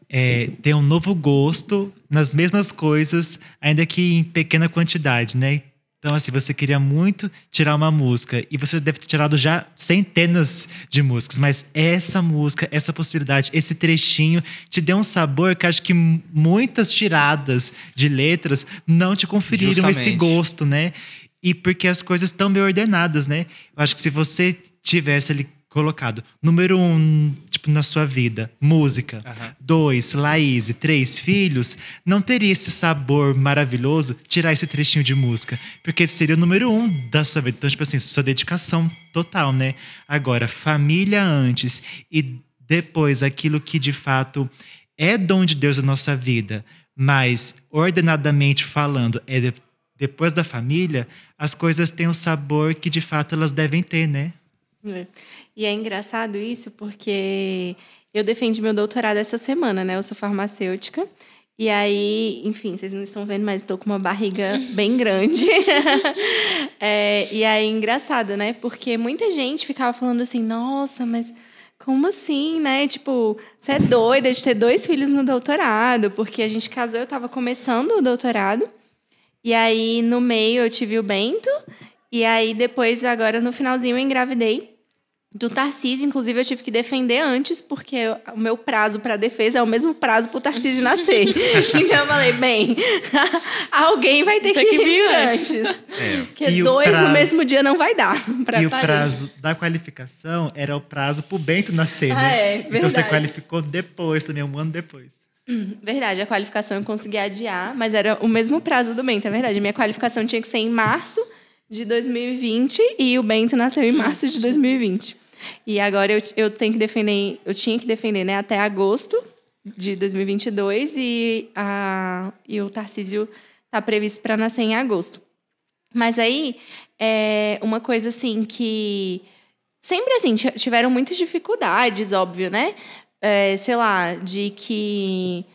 [SPEAKER 2] é, ter um novo gosto nas mesmas coisas, ainda que em pequena quantidade, né? Então, assim, você queria muito tirar uma música e você deve ter tirado já centenas de músicas, mas essa música, essa possibilidade, esse trechinho te deu um sabor que acho que muitas tiradas de letras não te conferiram Justamente. esse gosto, né? e porque as coisas estão bem ordenadas, né? Eu acho que se você tivesse ali colocado número um, tipo, na sua vida, música. Uhum. Dois, Laís. Três, filhos. Não teria esse sabor maravilhoso tirar esse trechinho de música. Porque seria o número um da sua vida. Então, tipo assim, sua dedicação total, né? Agora, família antes e depois aquilo que de fato é dom de Deus na nossa vida, mas ordenadamente falando, é depois da família, as coisas têm o sabor que de fato elas devem ter, né?
[SPEAKER 1] É. E é engraçado isso porque eu defendi meu doutorado essa semana, né? Eu sou farmacêutica. E aí, enfim, vocês não estão vendo, mas estou com uma barriga bem grande. é, e aí, engraçado, né? Porque muita gente ficava falando assim, nossa, mas como assim, né? Tipo, você é doida de ter dois filhos no doutorado, porque a gente casou, eu estava começando o doutorado. E aí, no meio, eu tive o Bento. E aí, depois, agora, no finalzinho, eu engravidei do Tarcísio, inclusive eu tive que defender antes, porque o meu prazo para defesa é o mesmo prazo para o Tarcísio nascer. então eu falei, bem, alguém vai ter que, que vir antes. É. Porque e dois prazo, no mesmo dia não vai dar.
[SPEAKER 2] e o prazo da qualificação era o prazo para o Bento nascer, ah, né? É, então você qualificou depois, também um ano depois.
[SPEAKER 1] Hum, verdade, a qualificação eu consegui adiar, mas era o mesmo prazo do Bento, é verdade. Minha qualificação tinha que ser em março de 2020 e o Bento nasceu em março de 2020. E agora eu, eu tenho que defender, eu tinha que defender, né, até agosto de 2022 e, a, e o Tarcísio está previsto para nascer em agosto. Mas aí, é uma coisa assim que sempre assim tiveram muitas dificuldades, óbvio, né? É, sei lá, de que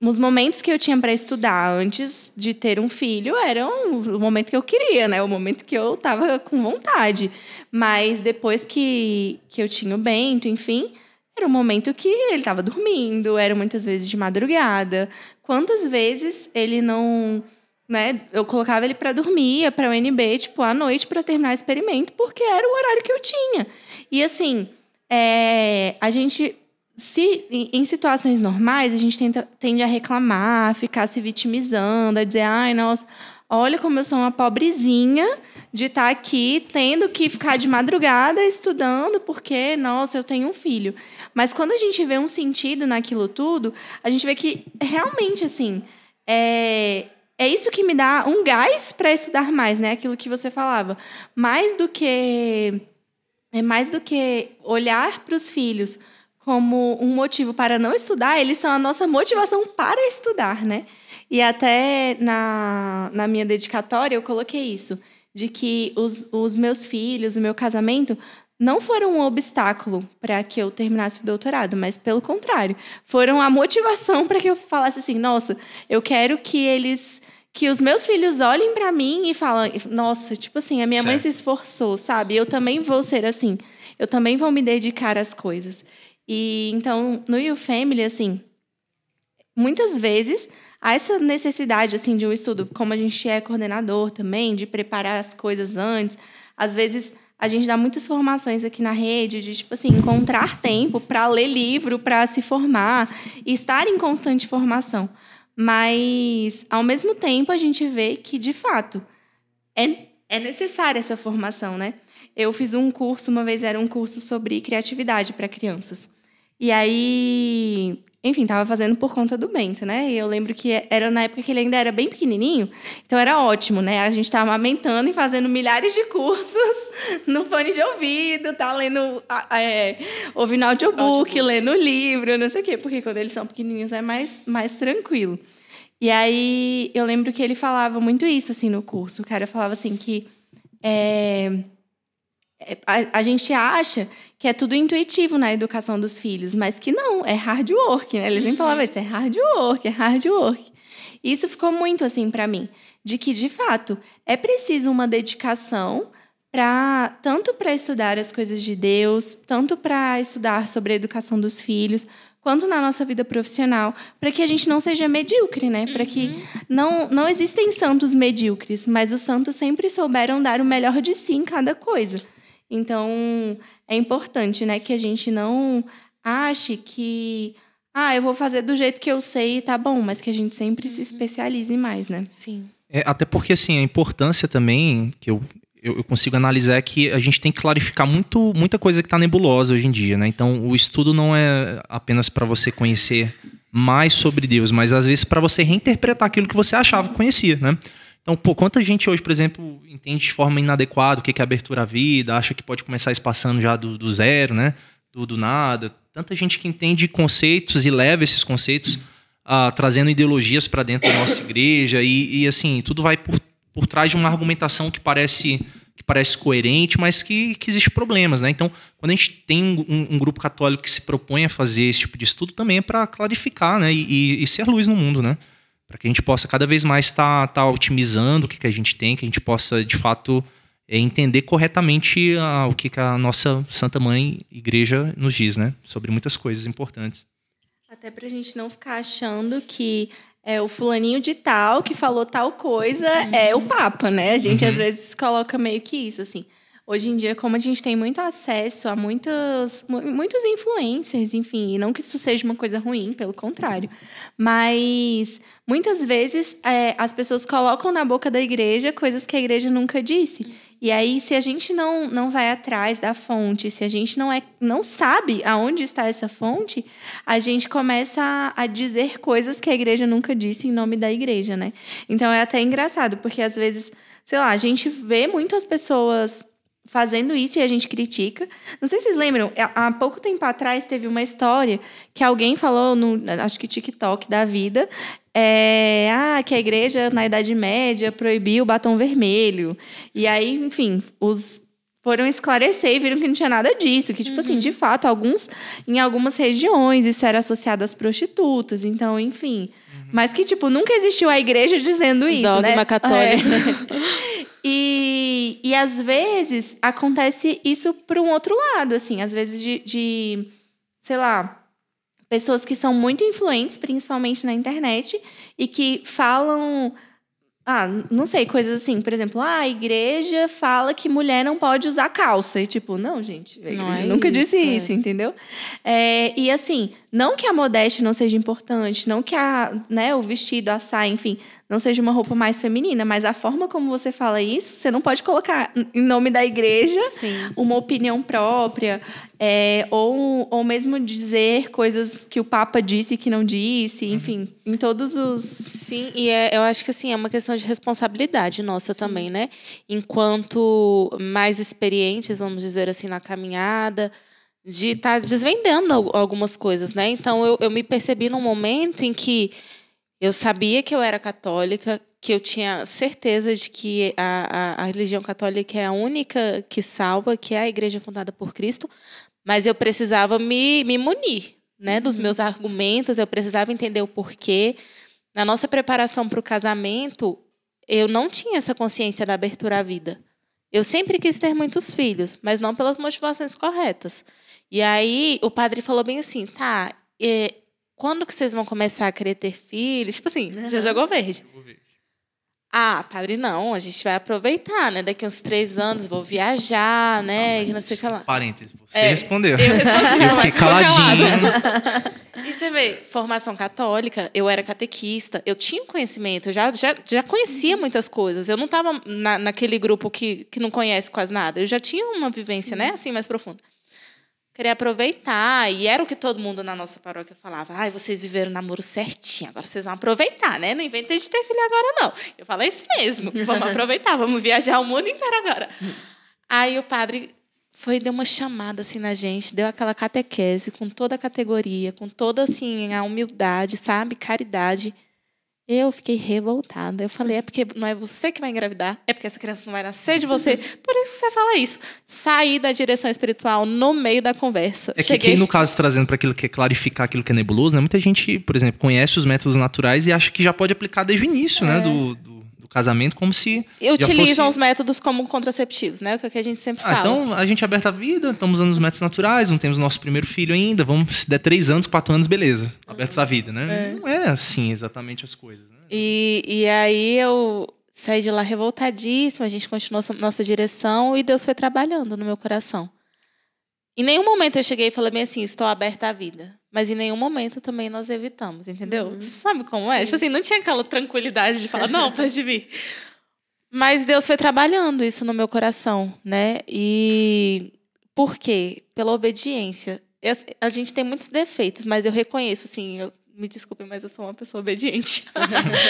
[SPEAKER 1] os momentos que eu tinha para estudar antes de ter um filho eram o momento que eu queria, né? O momento que eu estava com vontade. Mas depois que, que eu tinha o Bento, enfim, era um momento que ele estava dormindo, era muitas vezes de madrugada. Quantas vezes ele não, né? Eu colocava ele para dormir, para o NB, tipo, à noite para terminar o experimento, porque era o horário que eu tinha. E assim, é, a gente se em situações normais a gente tenta, tende a reclamar, a ficar se vitimizando, a dizer, ai, nossa, olha como eu sou uma pobrezinha de estar tá aqui tendo que ficar de madrugada estudando, porque, nossa, eu tenho um filho. Mas quando a gente vê um sentido naquilo tudo, a gente vê que realmente, assim, é, é isso que me dá um gás para estudar mais, né? Aquilo que você falava. Mais do que. É mais do que olhar para os filhos como um motivo para não estudar, eles são a nossa motivação para estudar, né? E até na, na minha dedicatória eu coloquei isso, de que os, os meus filhos, o meu casamento, não foram um obstáculo para que eu terminasse o doutorado, mas pelo contrário, foram a motivação para que eu falasse assim: nossa, eu quero que eles. Que os meus filhos olhem para mim e falem, nossa, tipo assim, a minha certo. mãe se esforçou, sabe? Eu também vou ser assim. Eu também vou me dedicar às coisas. E então, no You Family, assim, muitas vezes há essa necessidade assim de um estudo, como a gente é coordenador também, de preparar as coisas antes. Às vezes a gente dá muitas formações aqui na rede de tipo assim, encontrar tempo para ler livro, para se formar e estar em constante formação. Mas ao mesmo tempo a gente vê que de fato é, é necessária essa formação, né? Eu fiz um curso, uma vez era um curso sobre criatividade para crianças. E aí, enfim, tava fazendo por conta do Bento, né? E eu lembro que era na época que ele ainda era bem pequenininho, então era ótimo, né? A gente tava amamentando e fazendo milhares de cursos no fone de ouvido, tá lendo, é, ouvindo audiobook, audiobook, lendo livro, não sei o quê, porque quando eles são pequenininhos é mais, mais tranquilo. E aí eu lembro que ele falava muito isso, assim, no curso. O cara falava assim que. É, é a, a gente acha que é tudo intuitivo na educação dos filhos, mas que não, é hard work, né? Eles nem uhum. falavam isso, é hard work, é hard work. E isso ficou muito assim para mim, de que de fato é preciso uma dedicação para tanto para estudar as coisas de Deus, tanto para estudar sobre a educação dos filhos, quanto na nossa vida profissional, para que a gente não seja medíocre, né? Para que uhum. não não existem santos medíocres, mas os santos sempre souberam dar o melhor de si em cada coisa. Então, é importante, né, que a gente não ache que ah, eu vou fazer do jeito que eu sei e tá bom, mas que a gente sempre uhum. se especialize mais, né?
[SPEAKER 4] Sim.
[SPEAKER 3] É, até porque, assim, a importância também que eu, eu, eu, consigo analisar é que a gente tem que clarificar muito, muita coisa que está nebulosa hoje em dia, né? Então, o estudo não é apenas para você conhecer mais sobre Deus, mas às vezes para você reinterpretar aquilo que você achava que conhecia, né? Então, pô, quanta gente hoje, por exemplo, entende de forma inadequada o que é abertura à vida, acha que pode começar espaçando já do, do zero, né? Do, do, nada. Tanta gente que entende conceitos e leva esses conceitos ah, trazendo ideologias para dentro da nossa igreja e, e, assim, tudo vai por, por trás de uma argumentação que parece que parece coerente, mas que, que existe problemas, né? Então, quando a gente tem um, um, grupo católico que se propõe a fazer esse tipo de estudo, também é para clarificar, né? E, e, e ser luz no mundo, né? Para que a gente possa cada vez mais estar tá, tá otimizando o que, que a gente tem, que a gente possa de fato é entender corretamente a, o que, que a nossa Santa Mãe Igreja nos diz, né? Sobre muitas coisas importantes.
[SPEAKER 1] Até para a gente não ficar achando que é o fulaninho de tal que falou tal coisa é o Papa, né? A gente às vezes coloca meio que isso, assim. Hoje em dia, como a gente tem muito acesso a muitos, muitos influencers, enfim, e não que isso seja uma coisa ruim, pelo contrário, mas muitas vezes é, as pessoas colocam na boca da igreja coisas que a igreja nunca disse. E aí, se a gente não, não vai atrás da fonte, se a gente não, é, não sabe aonde está essa fonte, a gente começa a, a dizer coisas que a igreja nunca disse em nome da igreja, né? Então é até engraçado, porque às vezes, sei lá, a gente vê muitas pessoas fazendo isso e a gente critica. Não sei se vocês lembram, há pouco tempo atrás teve uma história que alguém falou no, acho que TikTok da vida, é, ah, que a igreja na Idade Média proibiu o batom vermelho. E aí, enfim, os foram esclarecer e viram que não tinha nada disso, que tipo assim, uhum. assim, de fato, alguns em algumas regiões isso era associado às prostitutas, então, enfim. Mas que tipo nunca existiu a igreja dizendo isso,
[SPEAKER 4] Dogma
[SPEAKER 1] né?
[SPEAKER 4] católico.
[SPEAKER 1] É. E, e às vezes acontece isso para um outro lado, assim, às vezes de, de, sei lá, pessoas que são muito influentes, principalmente na internet, e que falam ah, não sei, coisas assim, por exemplo, ah, a igreja fala que mulher não pode usar calça. E tipo, não, gente, a igreja é nunca isso, disse é. isso, entendeu? É, e assim, não que a modéstia não seja importante, não que a, né, o vestido, a saia, enfim, não seja uma roupa mais feminina, mas a forma como você fala isso, você não pode colocar em nome da igreja
[SPEAKER 4] Sim.
[SPEAKER 1] uma opinião própria, é, ou, ou mesmo dizer coisas que o Papa disse que não disse, uhum. enfim, em todos os.
[SPEAKER 4] Sim, e é, eu acho que assim, é uma questão de responsabilidade nossa Sim. também, né? Enquanto mais experientes, vamos dizer assim, na caminhada de estar tá desvendando algumas coisas, né? Então eu, eu me percebi num momento em que eu sabia que eu era católica, que eu tinha certeza de que a, a, a, religião católica é a única que salva, que é a igreja fundada por Cristo, mas eu precisava me, me munir né, dos uhum. meus argumentos, eu precisava entender o porquê. Na nossa preparação para o casamento, eu não tinha essa consciência da abertura à vida. Eu sempre quis ter muitos filhos, mas não pelas motivações corretas. E aí o padre falou bem assim, tá, é, quando que vocês vão começar a querer ter filhos? Tipo assim, uhum. já jogou verde. Ah, padre, não, a gente vai aproveitar, né? Daqui uns três anos vou viajar, né? Não, não sei o que lá.
[SPEAKER 3] Parênteses, você é,
[SPEAKER 4] respondeu.
[SPEAKER 3] Eu
[SPEAKER 4] respondi,
[SPEAKER 3] eu fiquei caladinho.
[SPEAKER 4] e você vê, formação católica, eu era catequista, eu tinha conhecimento, eu já, já, já conhecia muitas coisas. Eu não estava na, naquele grupo que, que não conhece quase nada. Eu já tinha uma vivência, Sim. né? Assim, mais profunda querer aproveitar. E era o que todo mundo na nossa paróquia falava. Ai, vocês viveram o namoro certinho, agora vocês vão aproveitar, né? Não inventei de ter filho agora, não. Eu falei isso mesmo. Vamos aproveitar, vamos viajar o mundo inteiro agora. Aí o padre foi, deu uma chamada assim na gente, deu aquela catequese com toda a categoria, com toda assim a humildade, sabe? Caridade. Eu fiquei revoltada. Eu falei, é porque não é você que vai engravidar, é porque essa criança não vai nascer de você. Por isso que você fala isso. Sair da direção espiritual no meio da conversa.
[SPEAKER 3] É Cheguei... que no caso, trazendo para aquilo que é clarificar aquilo que é nebuloso, né? Muita gente, por exemplo, conhece os métodos naturais e acha que já pode aplicar desde o início, né? é. né? Do, do casamento como se.
[SPEAKER 4] E utilizam fosse... os métodos como contraceptivos, né? O que a gente sempre ah,
[SPEAKER 3] fala. Então, a gente é aberta a vida, estamos usando os métodos naturais, não temos nosso primeiro filho ainda, vamos, se der três anos, quatro anos, beleza. Abertos à vida, né? É. Não é assim exatamente as coisas. Né?
[SPEAKER 4] E, e aí eu saí de lá revoltadíssima, a gente continuou nossa direção e Deus foi trabalhando no meu coração. Em nenhum momento eu cheguei e falei bem assim, estou aberta à vida. Mas em nenhum momento também nós evitamos, entendeu? Uhum. Sabe como é? Tipo assim, não tinha aquela tranquilidade de falar, não, pode vir. Mas Deus foi trabalhando isso no meu coração, né? E por quê? Pela obediência. Eu, a gente tem muitos defeitos, mas eu reconheço, assim, eu, me desculpem, mas eu sou uma pessoa obediente.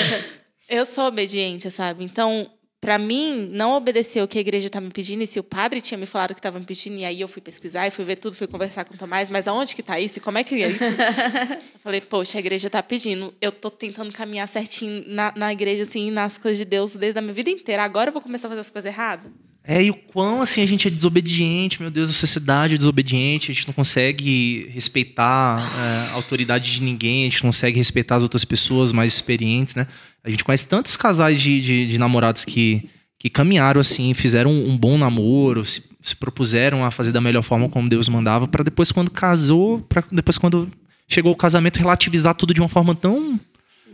[SPEAKER 4] eu sou obediente, sabe? Então, para mim, não obedecer o que a igreja está me pedindo, e se o padre tinha me falado que estava me pedindo, e aí eu fui pesquisar, e fui ver tudo, fui conversar com o Tomás, mas aonde que está isso? Como é que é isso? eu falei, poxa, a igreja está pedindo, eu estou tentando caminhar certinho na, na igreja, assim, nas coisas de Deus desde a minha vida inteira, agora eu vou começar a fazer as coisas erradas?
[SPEAKER 3] É, e o quão assim a gente é desobediente, meu Deus, a sociedade é desobediente, a gente não consegue respeitar é, a autoridade de ninguém, a gente não consegue respeitar as outras pessoas mais experientes, né? A gente conhece tantos casais de, de, de namorados que, que caminharam assim, fizeram um, bom namoro, se, se, propuseram a fazer da melhor forma como Deus mandava, para depois quando casou, para depois quando chegou o casamento relativizar tudo de uma forma tão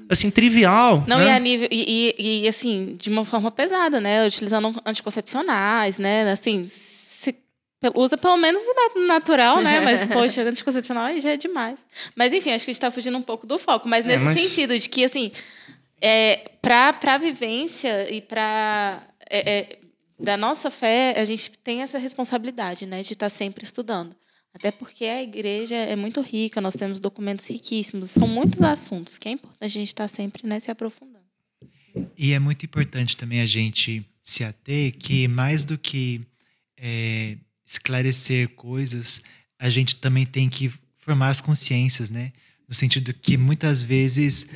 [SPEAKER 3] assim trivial.
[SPEAKER 4] Não
[SPEAKER 3] né?
[SPEAKER 4] e a nível e, e, e, assim de uma forma pesada, né? Utilizando anticoncepcionais, né? Assim se, usa pelo menos o método natural, né? Mas poxa, anticoncepcional aí já é demais. Mas enfim, acho que a gente está fugindo um pouco do foco, mas é, nesse mas... sentido de que assim é, para a vivência e para é, é, da nossa fé, a gente tem essa responsabilidade, né, de estar tá sempre estudando. Até porque a igreja é muito rica, nós temos documentos riquíssimos, são muitos assuntos que é importante a gente estar tá sempre né, se aprofundando.
[SPEAKER 2] E é muito importante também a gente se ater que, mais do que é, esclarecer coisas, a gente também tem que formar as consciências, né? No sentido que muitas vezes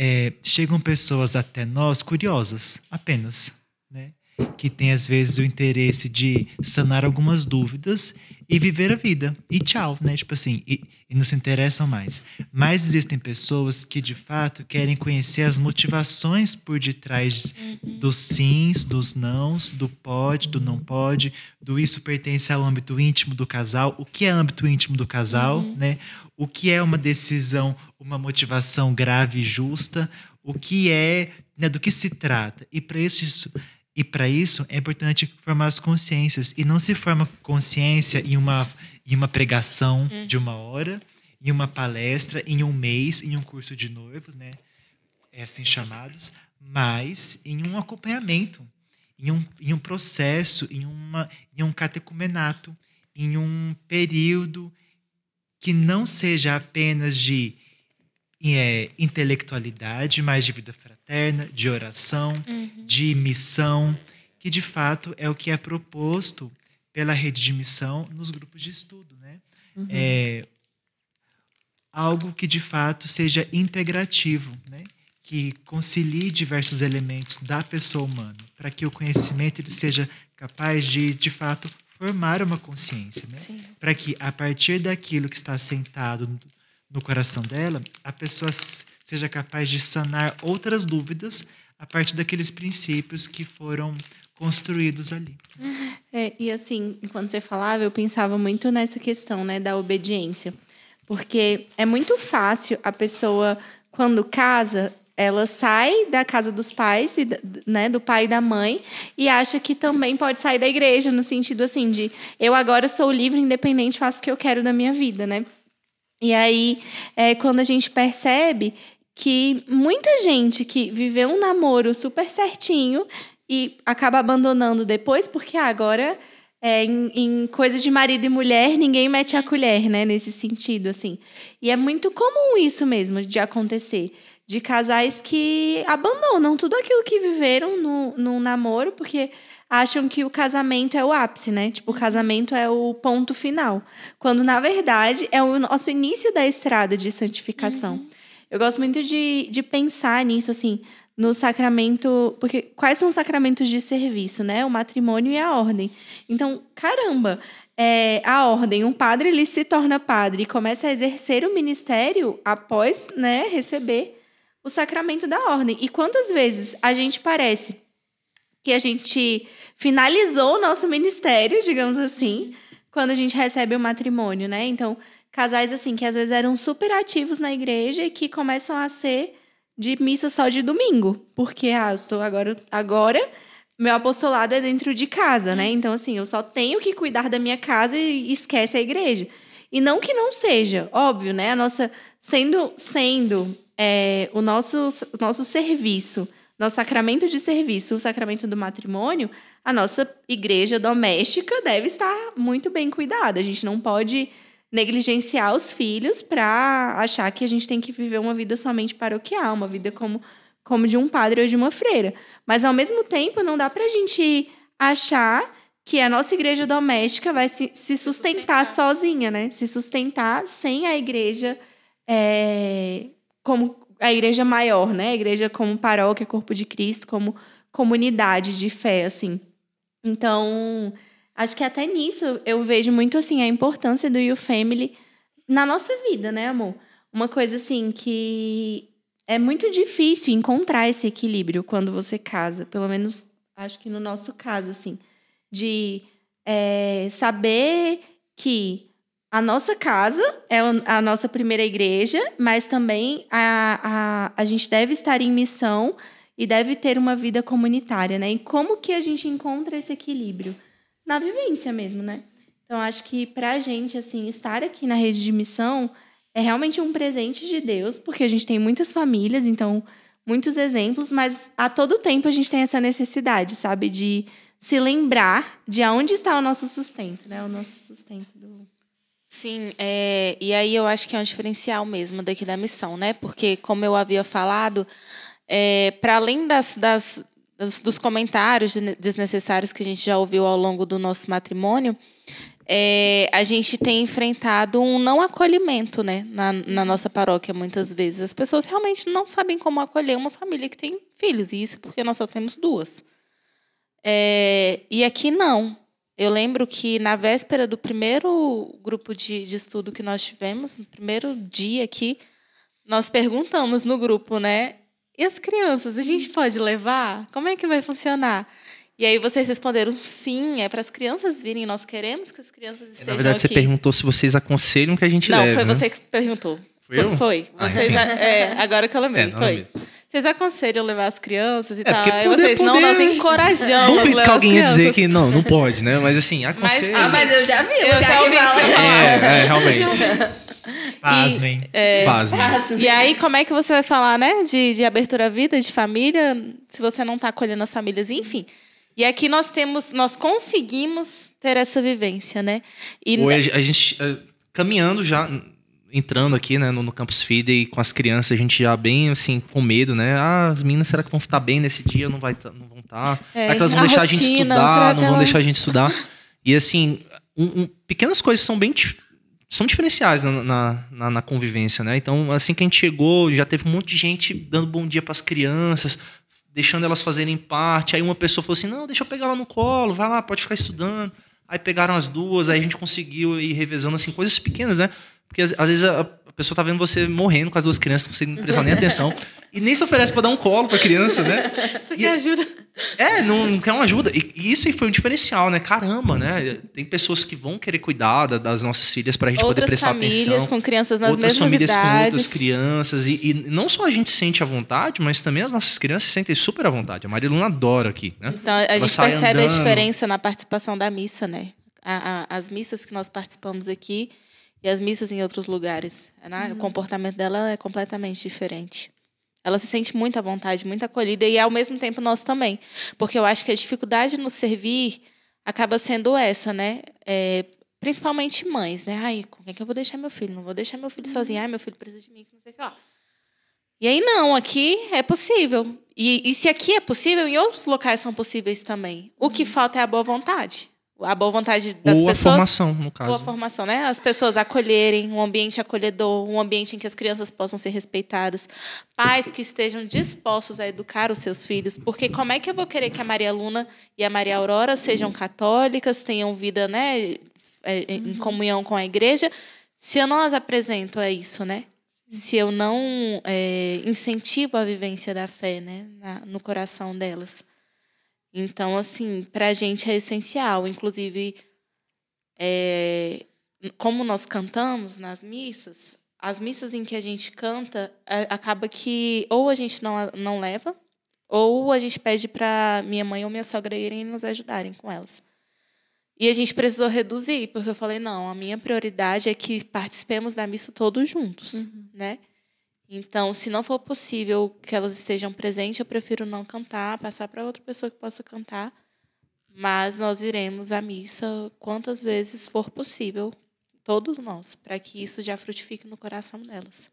[SPEAKER 2] é, chegam pessoas até nós curiosas, apenas, né? que tem às vezes o interesse de sanar algumas dúvidas e viver a vida. E tchau, né? Tipo assim, e, e não se interessam mais. Mas existem pessoas que de fato querem conhecer as motivações por detrás uhum. dos sims, dos nãos, do pode, do não pode, do isso pertence ao âmbito íntimo do casal, o que é âmbito íntimo do casal, uhum. né? O que é uma decisão, uma motivação grave e justa, o que é, né, do que se trata. E para isso e para isso é importante formar as consciências. E não se forma consciência em uma, em uma pregação hum. de uma hora, em uma palestra, em um mês, em um curso de noivos, né? É assim chamados, mas em um acompanhamento, em um, em um processo, em, uma, em um catecumenato, em um período que não seja apenas de é, intelectualidade, mas de vida fraterna, de oração, uhum. de missão, que de fato é o que é proposto pela rede de missão nos grupos de estudo. Né? Uhum. É, algo que de fato seja integrativo, né? que concilie diversos elementos da pessoa humana, para que o conhecimento ele seja capaz de, de fato, formar uma consciência, né? para que a partir daquilo que está sentado no coração dela, a pessoa seja capaz de sanar outras dúvidas a partir daqueles princípios que foram construídos ali.
[SPEAKER 1] É, e assim, enquanto você falava, eu pensava muito nessa questão, né, da obediência, porque é muito fácil a pessoa quando casa ela sai da casa dos pais, né, do pai e da mãe, e acha que também pode sair da igreja, no sentido assim de eu agora sou livre, independente, faço o que eu quero da minha vida, né? E aí, é quando a gente percebe que muita gente que viveu um namoro super certinho e acaba abandonando depois, porque agora é, em, em coisas de marido e mulher, ninguém mete a colher, né? Nesse sentido, assim. E é muito comum isso mesmo de acontecer. De casais que abandonam tudo aquilo que viveram no, no namoro, porque acham que o casamento é o ápice, né? Tipo, o casamento é o ponto final. Quando, na verdade, é o nosso início da estrada de santificação. Uhum. Eu gosto muito de, de pensar nisso, assim, no sacramento. Porque quais são os sacramentos de serviço, né? O matrimônio e a ordem. Então, caramba. É, a ordem, um padre ele se torna padre e começa a exercer o ministério após né, receber o sacramento da ordem. E quantas vezes a gente parece que a gente finalizou o nosso ministério, digamos assim, quando a gente recebe o matrimônio, né? Então, casais assim que às vezes eram super ativos na igreja e que começam a ser de missa só de domingo, porque ah, eu estou agora agora meu apostolado é dentro de casa, né? Então assim, eu só tenho que cuidar da minha casa e esquece a igreja. E não que não seja, óbvio, né? A nossa sendo sendo é, o nosso nosso serviço nosso sacramento de serviço, o sacramento do matrimônio, a nossa igreja doméstica deve estar muito bem cuidada. A gente não pode negligenciar os filhos para achar que a gente tem que viver uma vida somente paroquial, uma vida como, como de um padre ou de uma freira. Mas, ao mesmo tempo, não dá para a gente achar que a nossa igreja doméstica vai se, se sustentar, sustentar, sozinha, né? Se sustentar sem a igreja é, como a igreja maior, né? A igreja como paróquia, corpo de Cristo, como comunidade de fé, assim. Então, acho que até nisso eu vejo muito assim a importância do You Family na nossa vida, né, amor? Uma coisa assim que é muito difícil encontrar esse equilíbrio quando você casa, pelo menos acho que no nosso caso, assim, de é, saber que a nossa casa é a nossa primeira igreja, mas também a, a, a gente deve estar em missão e deve ter uma vida comunitária, né? E como que a gente encontra esse equilíbrio? Na vivência mesmo, né? Então, acho que para a gente, assim, estar aqui na rede de missão é realmente um presente de Deus, porque a gente tem muitas famílias, então, muitos exemplos, mas a todo tempo a gente tem essa necessidade, sabe? De se lembrar de onde está o nosso sustento, né? O nosso sustento do
[SPEAKER 4] Sim, é, e aí eu acho que é um diferencial mesmo daqui da missão, né? Porque, como eu havia falado, é, para além das, das, dos comentários desnecessários que a gente já ouviu ao longo do nosso matrimônio, é, a gente tem enfrentado um não acolhimento né, na, na, nossa paróquia, muitas vezes. As pessoas realmente não sabem como acolher uma família que tem filhos, e isso porque nós só temos duas. É, e aqui não. Eu lembro que na véspera do primeiro grupo de, de estudo que nós tivemos, no primeiro dia aqui, nós perguntamos no grupo, né? E as crianças, a gente pode levar? Como é que vai funcionar? E aí vocês responderam sim, é para as crianças virem, nós queremos que as crianças estejam aqui. Na
[SPEAKER 3] verdade,
[SPEAKER 4] aqui.
[SPEAKER 3] você perguntou se vocês aconselham que a gente
[SPEAKER 4] Não,
[SPEAKER 3] leve.
[SPEAKER 4] Não, foi
[SPEAKER 3] né?
[SPEAKER 4] você que perguntou.
[SPEAKER 3] Foi eu?
[SPEAKER 4] Foi.
[SPEAKER 3] Ah,
[SPEAKER 4] vocês, é, agora que eu lembrei,
[SPEAKER 3] é,
[SPEAKER 4] foi.
[SPEAKER 3] Mesmo.
[SPEAKER 4] Vocês aconselham levar as crianças e
[SPEAKER 3] é,
[SPEAKER 4] tal.
[SPEAKER 3] Aí
[SPEAKER 4] poder, vocês,
[SPEAKER 3] poder...
[SPEAKER 4] não, nós encorajamos.
[SPEAKER 3] Não fica alguém ia dizer que não, não pode, né? Mas assim, aconselho.
[SPEAKER 1] Mas, ah, mas eu já vi.
[SPEAKER 4] Eu já ouvi isso que falar.
[SPEAKER 3] É, é, realmente.
[SPEAKER 2] Pasmem.
[SPEAKER 4] E, é,
[SPEAKER 3] Pasmem.
[SPEAKER 4] E aí, como é que você vai falar, né? De, de abertura à vida, de família, se você não está acolhendo as famílias, enfim. E aqui nós temos, nós conseguimos ter essa vivência, né?
[SPEAKER 3] E Hoje, a gente, caminhando já entrando aqui, né, no, no Campus Feed e com as crianças, a gente já bem, assim, com medo, né? Ah, as meninas, será que vão estar bem nesse dia? Não, vai, não vão estar? É, será que elas vão deixar rotina, a gente estudar? Não vão ela... deixar a gente estudar? E, assim, um, um, pequenas coisas são bem... São diferenciais na, na, na, convivência, né? Então, assim que a gente chegou, já teve um monte de gente dando bom dia para as crianças, deixando elas fazerem parte. Aí uma pessoa falou assim: não, deixa eu pegar ela no colo, vai lá, pode ficar estudando. Aí pegaram as duas, aí a gente conseguiu ir revezando assim, coisas pequenas, né? Porque às, vezes a, pessoa tá vendo você morrendo com as duas crianças, não prestar nem atenção. E nem se oferece para dar um colo pra criança, né?
[SPEAKER 4] Você quer ajuda?
[SPEAKER 3] É, não, não, quer uma ajuda. E, e isso aí foi um diferencial, né? Caramba, né? Tem pessoas que vão querer cuidar da, das nossas filhas pra gente
[SPEAKER 4] outras
[SPEAKER 3] poder prestar
[SPEAKER 4] atenção.
[SPEAKER 3] Outras famílias
[SPEAKER 4] com crianças nas
[SPEAKER 3] outras
[SPEAKER 4] mesmas
[SPEAKER 3] famílias
[SPEAKER 4] idades.
[SPEAKER 3] com outras crianças. E, e, não só a gente sente à vontade, mas também as nossas crianças se sentem super à vontade. A Maria Luna adora aqui, né?
[SPEAKER 4] Então, a
[SPEAKER 3] Ela
[SPEAKER 4] gente percebe
[SPEAKER 3] andando.
[SPEAKER 4] a diferença na participação da missa, né? A, a, as missas que nós participamos aqui e as missas em outros lugares. Né?
[SPEAKER 1] Uhum.
[SPEAKER 4] O comportamento dela é completamente diferente. Ela se sente muito à vontade, muito acolhida e ao mesmo tempo nós também, porque eu acho que a dificuldade de nos servir acaba sendo essa, né? É, principalmente mães, né? Ai, com quem que eu vou deixar meu filho? Não vou deixar meu filho
[SPEAKER 1] Uhum.
[SPEAKER 4] sozinho. Ai, meu filho precisa de mim, não sei o que lá. E aí não, aqui é possível. E, e se aqui é possível, em outros locais são possíveis também. O que falta é a boa vontade. A boa vontade das
[SPEAKER 3] Ou a
[SPEAKER 4] pessoas.
[SPEAKER 3] formação, no caso.
[SPEAKER 4] Ou a formação, né? As pessoas acolherem, um ambiente acolhedor, um ambiente em que as crianças possam ser respeitadas, pais que estejam dispostos a educar os seus filhos, porque como é que eu vou querer que a Maria Luna e a Maria Aurora sejam católicas, tenham vida, né, é, em comunhão com a igreja, se eu não as apresento a isso, né? Se eu não é, incentivo a vivência da fé, né, na, no coração delas. Então, assim, para a gente é essencial. Inclusive, é, como nós cantamos nas missas, as missas em que a gente canta, é, acaba que ou a gente não, não leva, ou a gente pede para minha mãe ou minha sogra irem nos ajudarem com elas. E a gente precisou reduzir, porque eu falei, não, a minha prioridade é que participemos da missa todos juntos,
[SPEAKER 1] Uhum.
[SPEAKER 4] né? Então, se não for possível que elas estejam presentes, eu prefiro não cantar, passar para outra pessoa que possa cantar. Mas nós iremos à missa quantas vezes for possível, todos nós, para que isso já frutifique no coração delas.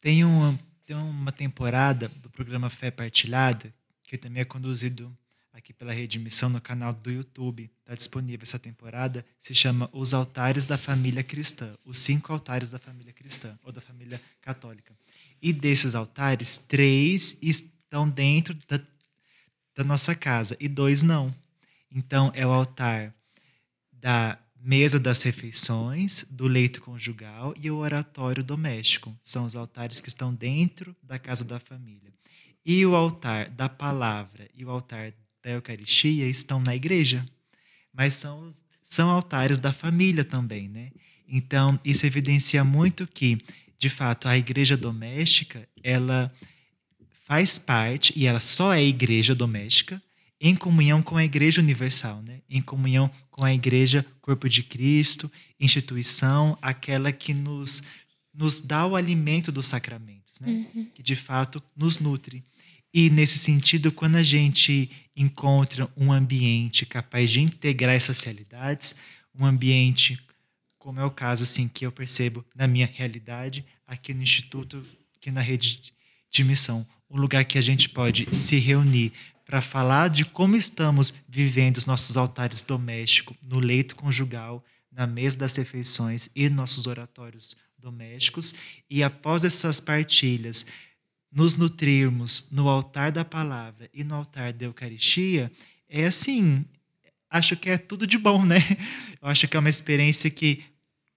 [SPEAKER 2] Tem uma, tem uma temporada do programa Fé Partilhada, que também é conduzido aqui pela Rede Missão no canal do YouTube. Está disponível essa temporada. Se chama Os Altares da Família Cristã. Os cinco altares da família cristã, ou da família católica. E desses altares, três estão dentro da, da nossa casa e dois não. Então, é o altar da mesa das refeições, do leito conjugal e o oratório doméstico. São os altares que estão dentro da casa da família. E o altar da palavra e o altar da Eucaristia estão na igreja, mas são, são altares da família também, né? Então, isso evidencia muito que, de fato, a igreja doméstica, ela faz parte, e ela só é igreja doméstica, em comunhão com a igreja universal, né? em comunhão com a igreja corpo de Cristo, instituição, aquela que nos, nos dá o alimento dos sacramentos, né? Uhum. que de fato nos nutre. E nesse sentido, quando a gente encontra um ambiente capaz de integrar essas realidades, um ambiente, como é o caso assim que eu percebo na minha realidade, aqui no Instituto, aqui na rede de missão, um lugar que a gente pode se reunir para falar de como estamos vivendo os nossos altares domésticos, no leito conjugal, na mesa das refeições e nossos oratórios domésticos. E após essas partilhas, nos nutrirmos no altar da palavra e no altar da Eucaristia, é assim, acho que é tudo de bom, né? Eu acho que é uma experiência que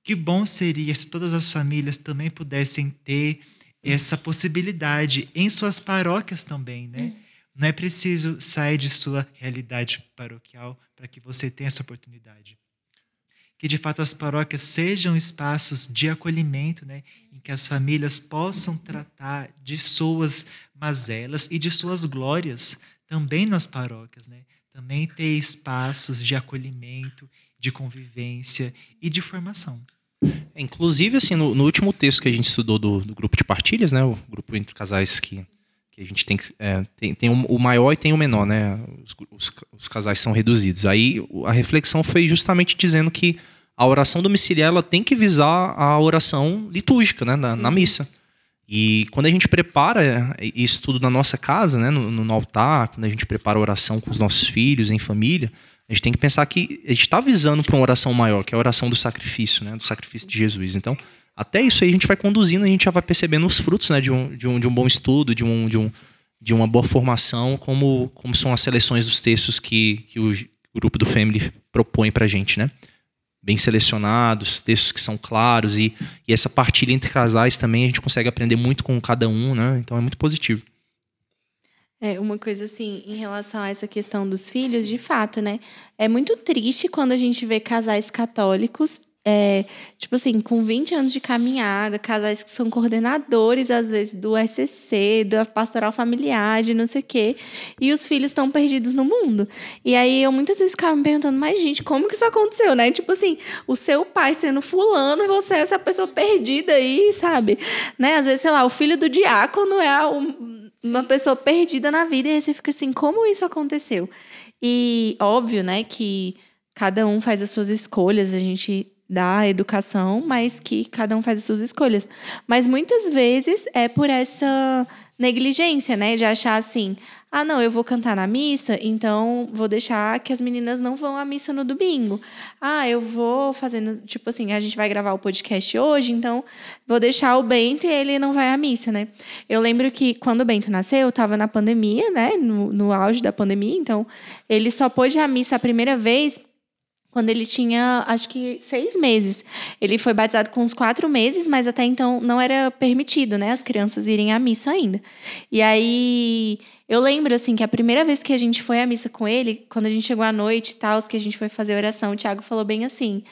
[SPEAKER 2] que bom seria se todas as famílias também pudessem ter essa possibilidade em suas paróquias também, né? Não é preciso sair de sua realidade paroquial para que você tenha essa oportunidade. Que de fato as paróquias sejam espaços de acolhimento, né? Em que as famílias possam tratar de suas mazelas e de suas glórias também nas paróquias, né? Também ter espaços de acolhimento, de convivência e de formação.
[SPEAKER 3] Inclusive, assim, no, no, último texto que a gente estudou do, do, grupo de partilhas, né, o grupo entre casais que, que a gente tem, é, tem, tem o maior e tem o menor, né, os, os, os, casais são reduzidos. Aí a reflexão foi justamente dizendo que a oração domiciliar ela tem que visar a oração litúrgica, né, na, na missa. E quando a gente prepara isso tudo na nossa casa, né, no, no altar, quando a gente prepara a oração com os nossos filhos, em família, a gente tem que pensar que a gente está visando para uma oração maior, que é a oração do sacrifício, né? Do sacrifício de Jesus. Então, até isso aí a gente vai conduzindo, a gente já vai percebendo os frutos, né? De um, de um, de um bom estudo, de um, de um de uma boa formação, como, como são as seleções dos textos que, que o grupo do Family propõe para a gente, né? Bem selecionados, textos que são claros e, e essa partilha entre casais também a gente consegue aprender muito com cada um, né? Então é muito positivo.
[SPEAKER 1] É, uma coisa assim, em relação a essa questão dos filhos, de fato, né? É muito triste quando a gente vê casais católicos, é, tipo assim, com 20 anos de caminhada, casais que são coordenadores, às vezes, do SCC, da pastoral familiar, de não sei o quê, e os filhos estão perdidos no mundo. E aí eu muitas vezes ficava me perguntando, mas gente, como que isso aconteceu, né? Tipo assim, o seu pai sendo fulano, você é essa pessoa perdida aí, sabe? Né? Às vezes, sei lá, o filho do diácono é o uma pessoa perdida na vida e aí você fica assim, como isso aconteceu? E óbvio, né, que cada um faz as suas escolhas, a gente dá a educação, mas que cada um faz as suas escolhas. Mas muitas vezes é por essa negligência, né, de achar assim, ah, não, eu vou cantar na missa, então vou deixar que as meninas não vão à missa no domingo. Ah, eu vou fazendo, tipo assim, a gente vai gravar o podcast hoje, então vou deixar o Bento e ele não vai à missa, né? Eu lembro que quando o Bento nasceu, eu estava na pandemia, né? No, no auge da pandemia, então ele só pôde ir à missa a primeira vez quando ele tinha, acho que, seis meses. Ele foi batizado com uns quatro meses, mas até então não era permitido, né? As crianças irem à missa ainda. E aí, eu lembro, assim, que a primeira vez que a gente foi à missa com ele, quando a gente chegou à noite e tal, que a gente foi fazer oração, o Tiago falou bem assim,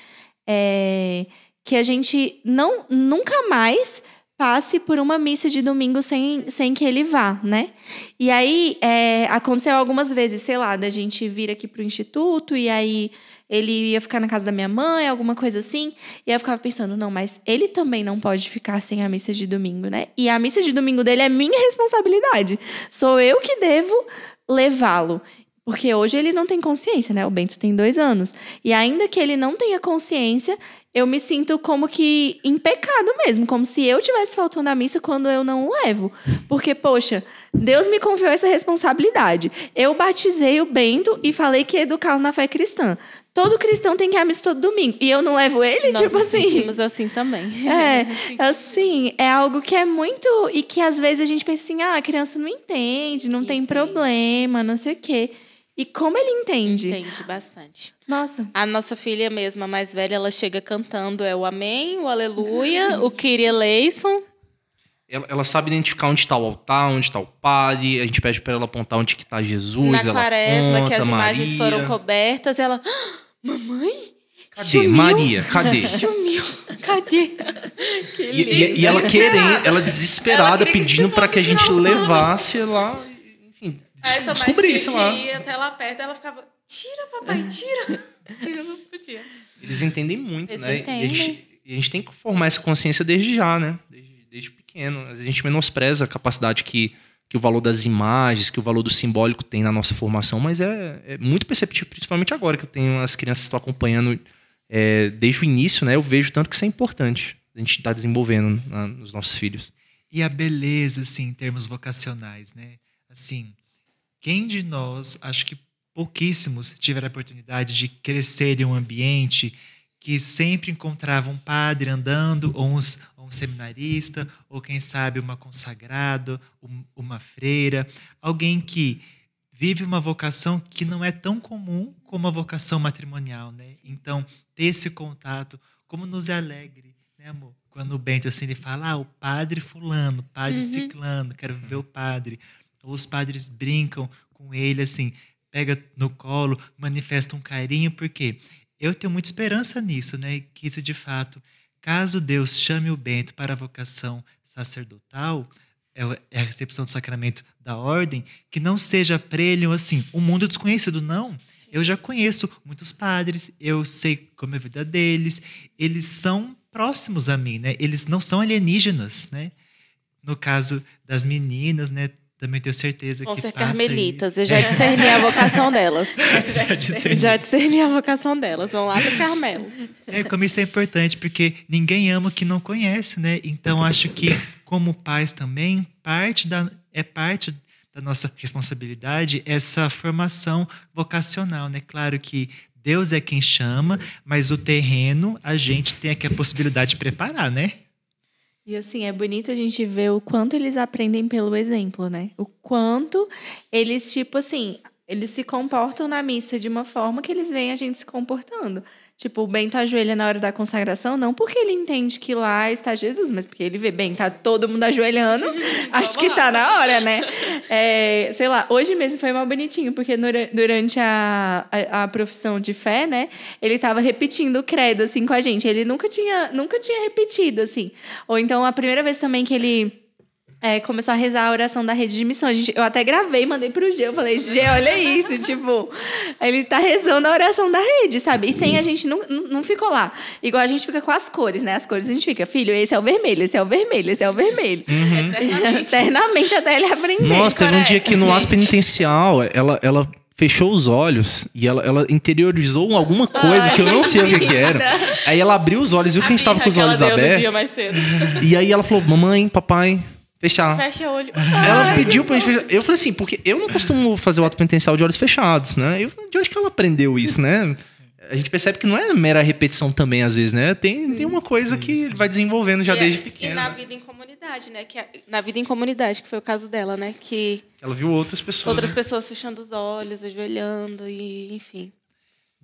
[SPEAKER 1] é, que a gente não, nunca mais passe por uma missa de domingo sem, sem que ele vá, né? E aí, é, aconteceu algumas vezes, sei lá, da gente vir aqui para o instituto e aí ele ia ficar na casa da minha mãe, alguma coisa assim. E eu ficava pensando, não, mas ele também não pode ficar sem a missa de domingo, né? E a missa de domingo dele é minha responsabilidade. Sou eu que devo levá-lo. Porque hoje ele não tem consciência, né? O Bento tem dois anos. E ainda que ele não tenha consciência, eu me sinto como que em pecado mesmo, como se eu tivesse faltando à missa quando eu não o levo. Porque, poxa, Deus me confiou essa responsabilidade. Eu batizei o Bento e falei que ia educá-lo na fé cristã. Todo cristão tem que ir à missa todo domingo. E eu não levo ele,
[SPEAKER 4] Nós
[SPEAKER 1] tipo assim.
[SPEAKER 4] sentimos assim também.
[SPEAKER 1] É, assim, é algo que é muito. E que às vezes a gente pensa assim, ah, a criança não entende, não entende. tem problema, não sei o quê. E como ele entende?
[SPEAKER 4] Entende bastante.
[SPEAKER 1] Nossa.
[SPEAKER 4] A nossa filha mesmo, a mais velha, ela chega cantando é o amém, o aleluia, o Kyrie eleison.
[SPEAKER 3] ela, ela sabe identificar onde está o altar, onde está o padre. A gente pede para ela apontar onde que está Jesus.
[SPEAKER 4] Na
[SPEAKER 3] ela
[SPEAKER 4] quaresma,
[SPEAKER 3] aponta,
[SPEAKER 4] que as imagens
[SPEAKER 3] Maria.
[SPEAKER 4] foram cobertas, ela. "Ah, Mamãe?
[SPEAKER 3] Cadê?
[SPEAKER 4] Sumiu."
[SPEAKER 3] Maria, cadê?
[SPEAKER 4] Sumiu. Cadê? Que
[SPEAKER 3] E, e- e ela querendo, ela desesperada,
[SPEAKER 4] Ela
[SPEAKER 3] pedindo para que a gente levasse lá, enfim, des- descobrisse lá.
[SPEAKER 4] até lá perto, ela ficava, tira, papai, tira. Eu não podia.
[SPEAKER 3] Eles entendem muito,
[SPEAKER 4] Eles
[SPEAKER 3] né? E a,
[SPEAKER 4] entendem.
[SPEAKER 3] gente, e a gente tem que formar essa consciência desde já, né? Desde, desde pequeno. A gente menospreza a capacidade que, que o valor das imagens, que o valor do simbólico tem na nossa formação, mas é, é muito perceptível, principalmente agora que eu tenho as crianças que estão acompanhando é, desde o início, né? Eu vejo tanto que isso é importante. A gente está desenvolvendo nos nossos filhos.
[SPEAKER 2] E a beleza, assim, em termos vocacionais, né? Assim, quem de nós, acho que pouquíssimos tiveram a oportunidade de crescer em um ambiente que sempre encontrava um padre andando, ou, uns- um seminarista, ou quem sabe uma consagrada, um- uma freira, alguém que vive uma vocação que não é tão comum como a vocação matrimonial, né? Então, ter esse contato, como nos alegre, né, amor? Quando o Bento assim ele fala, ah, o padre fulano, o padre
[SPEAKER 4] Uhum.
[SPEAKER 2] ciclano, quero ver o padre. Ou os padres brincam com ele assim, pega no colo, manifesta um carinho, porque eu tenho muita esperança nisso, né? Que isso de fato, caso Deus chame o Bento para a vocação sacerdotal, é é a recepção do sacramento da ordem, que não seja para ele assim, um mundo desconhecido, não. Eu já conheço muitos padres, eu sei como é a vida deles, eles são próximos a mim, né? Eles não são alienígenas, né? No caso das meninas, né? Também tenho certeza
[SPEAKER 4] Vão
[SPEAKER 2] que
[SPEAKER 4] ser carmelitas.
[SPEAKER 2] isso.
[SPEAKER 4] Eu já discerni a vocação delas.
[SPEAKER 2] Já discerni.
[SPEAKER 4] Já discerni a vocação delas. Vão lá pro Carmelo.
[SPEAKER 2] É, como isso é importante, porque ninguém ama o que não conhece, né? Então, acho que, como pais também, parte da, é parte da nossa responsabilidade essa formação vocacional, né? Claro que Deus é quem chama, mas o terreno a gente tem aqui a possibilidade de preparar, né?
[SPEAKER 1] E assim, é bonito a gente ver o quanto eles aprendem pelo exemplo, né? O quanto eles, tipo assim, eles se comportam na missa de uma forma que eles veem a gente se comportando. Tipo, o Bento ajoelha na hora da consagração, não porque ele entende que lá está Jesus, mas porque ele vê, bem, tá todo mundo ajoelhando, acho que tá na hora, né? É, sei lá, hoje mesmo foi mal bonitinho, porque durante a, a, a profissão de fé, né, ele tava repetindo o credo, assim, com a gente. Ele nunca tinha, nunca tinha repetido, assim. Ou então, a primeira vez também que ele é, começou a rezar a oração da rede de missão. A gente, eu até gravei, mandei pro G. Eu falei, G, olha isso. tipo, ele tá rezando a oração da rede, sabe? E sem a gente não, não ficou lá. Igual a gente fica com as cores, né? As cores a gente fica, filho, esse é o vermelho, esse é o vermelho, esse é o vermelho. Eternamente até ele aprender.
[SPEAKER 3] Nossa, teve um dia que no ato penitencial, ela, ela fechou os olhos e ela, ela interiorizou alguma coisa que eu não sei o que, que era. Aí ela abriu os olhos, viu que a gente tava com os olhos abertos. E aí ela falou: Mamãe, papai, fechar.
[SPEAKER 4] Fecha o olho.
[SPEAKER 3] Ela pediu pra gente fechar. Eu falei assim, porque eu não costumo fazer o ato penitencial de olhos fechados, né? Eu, de onde que ela aprendeu isso, né? A gente percebe que não é mera repetição também, às vezes, né? Tem, tem uma coisa que vai desenvolvendo já
[SPEAKER 4] E-
[SPEAKER 3] desde
[SPEAKER 4] E
[SPEAKER 3] pequena.
[SPEAKER 4] na vida em comunidade, né? Que é- na vida em comunidade, que foi o caso dela, né? Que
[SPEAKER 3] Ela viu outras pessoas.
[SPEAKER 4] outras
[SPEAKER 3] né?
[SPEAKER 4] pessoas fechando os olhos, ajoelhando e enfim.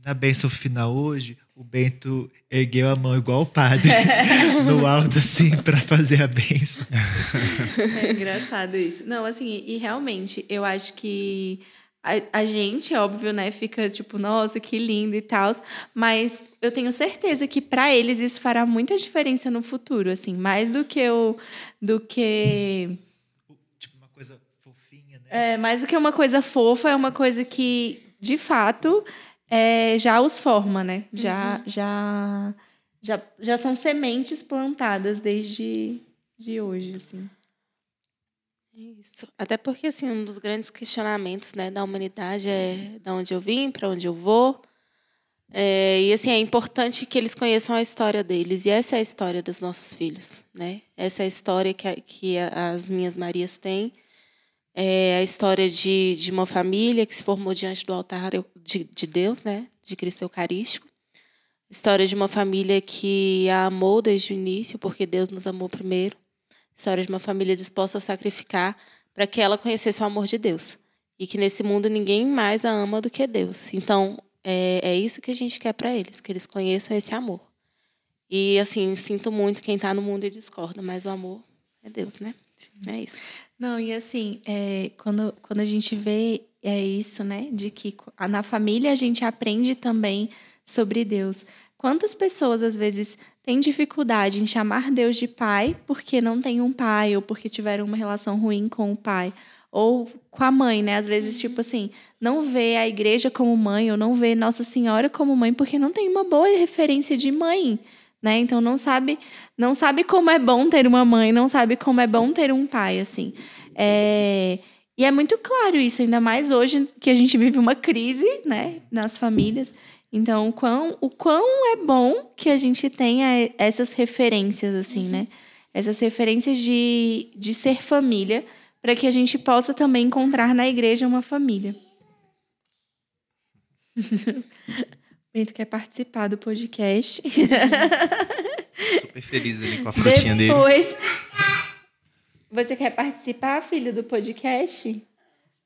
[SPEAKER 2] Na bênção final hoje, o Bento ergueu a mão igual o padre, no alto, assim, para fazer a bênção.
[SPEAKER 1] É engraçado isso. Não, assim, e realmente, eu acho que a, a gente, óbvio, né, fica tipo, nossa, que lindo e tal, mas eu tenho certeza que para eles isso fará muita diferença no futuro, assim, mais do que o do que
[SPEAKER 2] Tipo, uma coisa fofinha, né?
[SPEAKER 1] é, mais do que uma coisa fofa, é uma coisa que de fato é, já os forma, né? Já já já já são sementes plantadas desde de hoje, assim.
[SPEAKER 4] É Isso. Até porque assim, um dos grandes questionamentos, né, da humanidade é da onde eu vim, para onde eu vou. É, e assim, é importante que eles conheçam a história deles. E essa é a história dos nossos filhos, né? Essa é a história que, a- que as minhas Marias têm. É a história de, de uma família que se formou diante do altar de, de Deus, né? De Cristo Eucarístico. História de uma família que a amou desde o início, porque Deus nos amou primeiro. História de uma família disposta a sacrificar para que ela conhecesse o amor de Deus. E que nesse mundo ninguém mais a ama do que Deus. Então, é, é isso que a gente quer para eles, que eles conheçam esse amor. E, assim, sinto muito quem está no mundo e discorda, mas o amor é Deus, né? É isso.
[SPEAKER 1] Não, e assim, é, quando, quando a gente vê é isso, né? De que na família a gente aprende também sobre Deus. Quantas pessoas, às vezes, têm dificuldade em chamar Deus de pai porque não tem um pai ou porque tiveram uma relação ruim com o pai? Ou com a mãe, né? Às vezes, tipo assim, não vê a igreja como mãe ou não vê Nossa Senhora como mãe porque não tem uma boa referência de mãe, né? Então não sabe, não sabe como é bom ter uma mãe, não sabe como é bom ter um pai, assim. É... E é muito claro isso, ainda mais hoje que a gente vive uma crise, né, nas famílias. Então, o quão, o quão é bom que a gente tenha essas referências, assim, né? Essas referências de, de ser família, para que a gente possa também encontrar na igreja uma família. Bento quer participar do podcast.
[SPEAKER 3] Super feliz ali com a frutinha
[SPEAKER 1] Depois,
[SPEAKER 3] dele.
[SPEAKER 1] Você quer participar, filho, do podcast?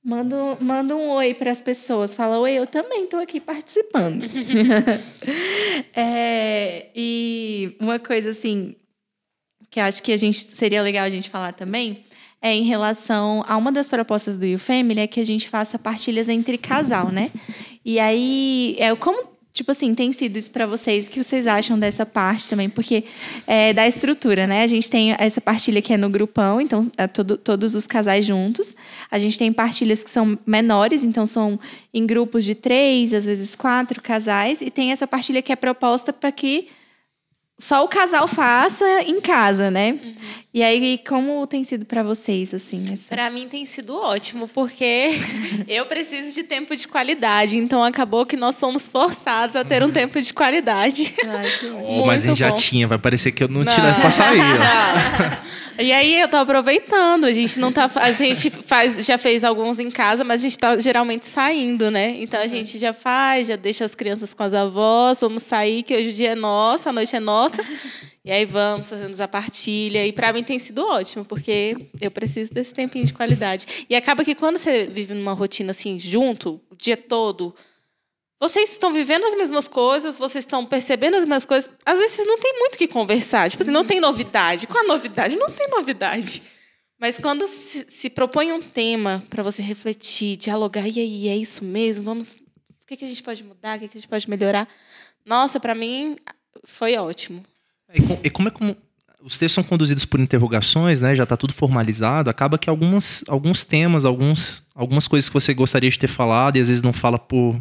[SPEAKER 1] Manda, manda um oi para as pessoas. Fala, oi, eu também estou aqui participando. é, e uma coisa assim que acho que a gente seria legal a gente falar também é em relação a uma das propostas do YouFamily é que a gente faça partilhas entre casal, né? E aí, é como tipo assim, tem sido isso para vocês? O que vocês acham dessa parte também? Porque é, da estrutura, né? A gente tem essa partilha que é no grupão, então é todo, todos os casais juntos. A gente tem partilhas que são menores, então são em grupos de três, às vezes quatro casais. E tem essa partilha que é proposta para que só o casal faça em casa, né? Uhum. E aí, como tem sido para vocês, assim? Essa...
[SPEAKER 4] Para mim tem sido ótimo, porque eu preciso de tempo de qualidade. Então, acabou que nós somos forçados a ter um tempo de qualidade.
[SPEAKER 3] Ai, oh, mas a gente já tinha, vai parecer que eu não, não. levo pra sair.
[SPEAKER 4] E aí eu tô aproveitando. A gente não tá. A gente faz, já fez alguns em casa, mas a gente tá geralmente saindo, né? Então a uhum. gente já faz, já deixa as crianças com as avós, vamos sair, que hoje o dia é nosso, a noite é nossa. E aí vamos, fazemos a partilha. E para mim tem sido ótimo, porque eu preciso desse tempinho de qualidade. E acaba que quando você vive numa rotina assim, junto, o dia todo, vocês estão vivendo as mesmas coisas, vocês estão percebendo as mesmas coisas. Às vezes não tem muito o que conversar. Tipo assim, não tem novidade. Qual a novidade? Não tem novidade. Mas quando se, se propõe um tema para você refletir, dialogar, e aí, é isso mesmo? Vamos. O que, que a gente pode mudar? O que, que a gente pode melhorar? Nossa, para mim foi ótimo.
[SPEAKER 3] E como é como os textos são conduzidos por interrogações, né? Já está tudo formalizado. Acaba que algumas, alguns temas, alguns, algumas coisas que você gostaria de ter falado e às vezes não fala por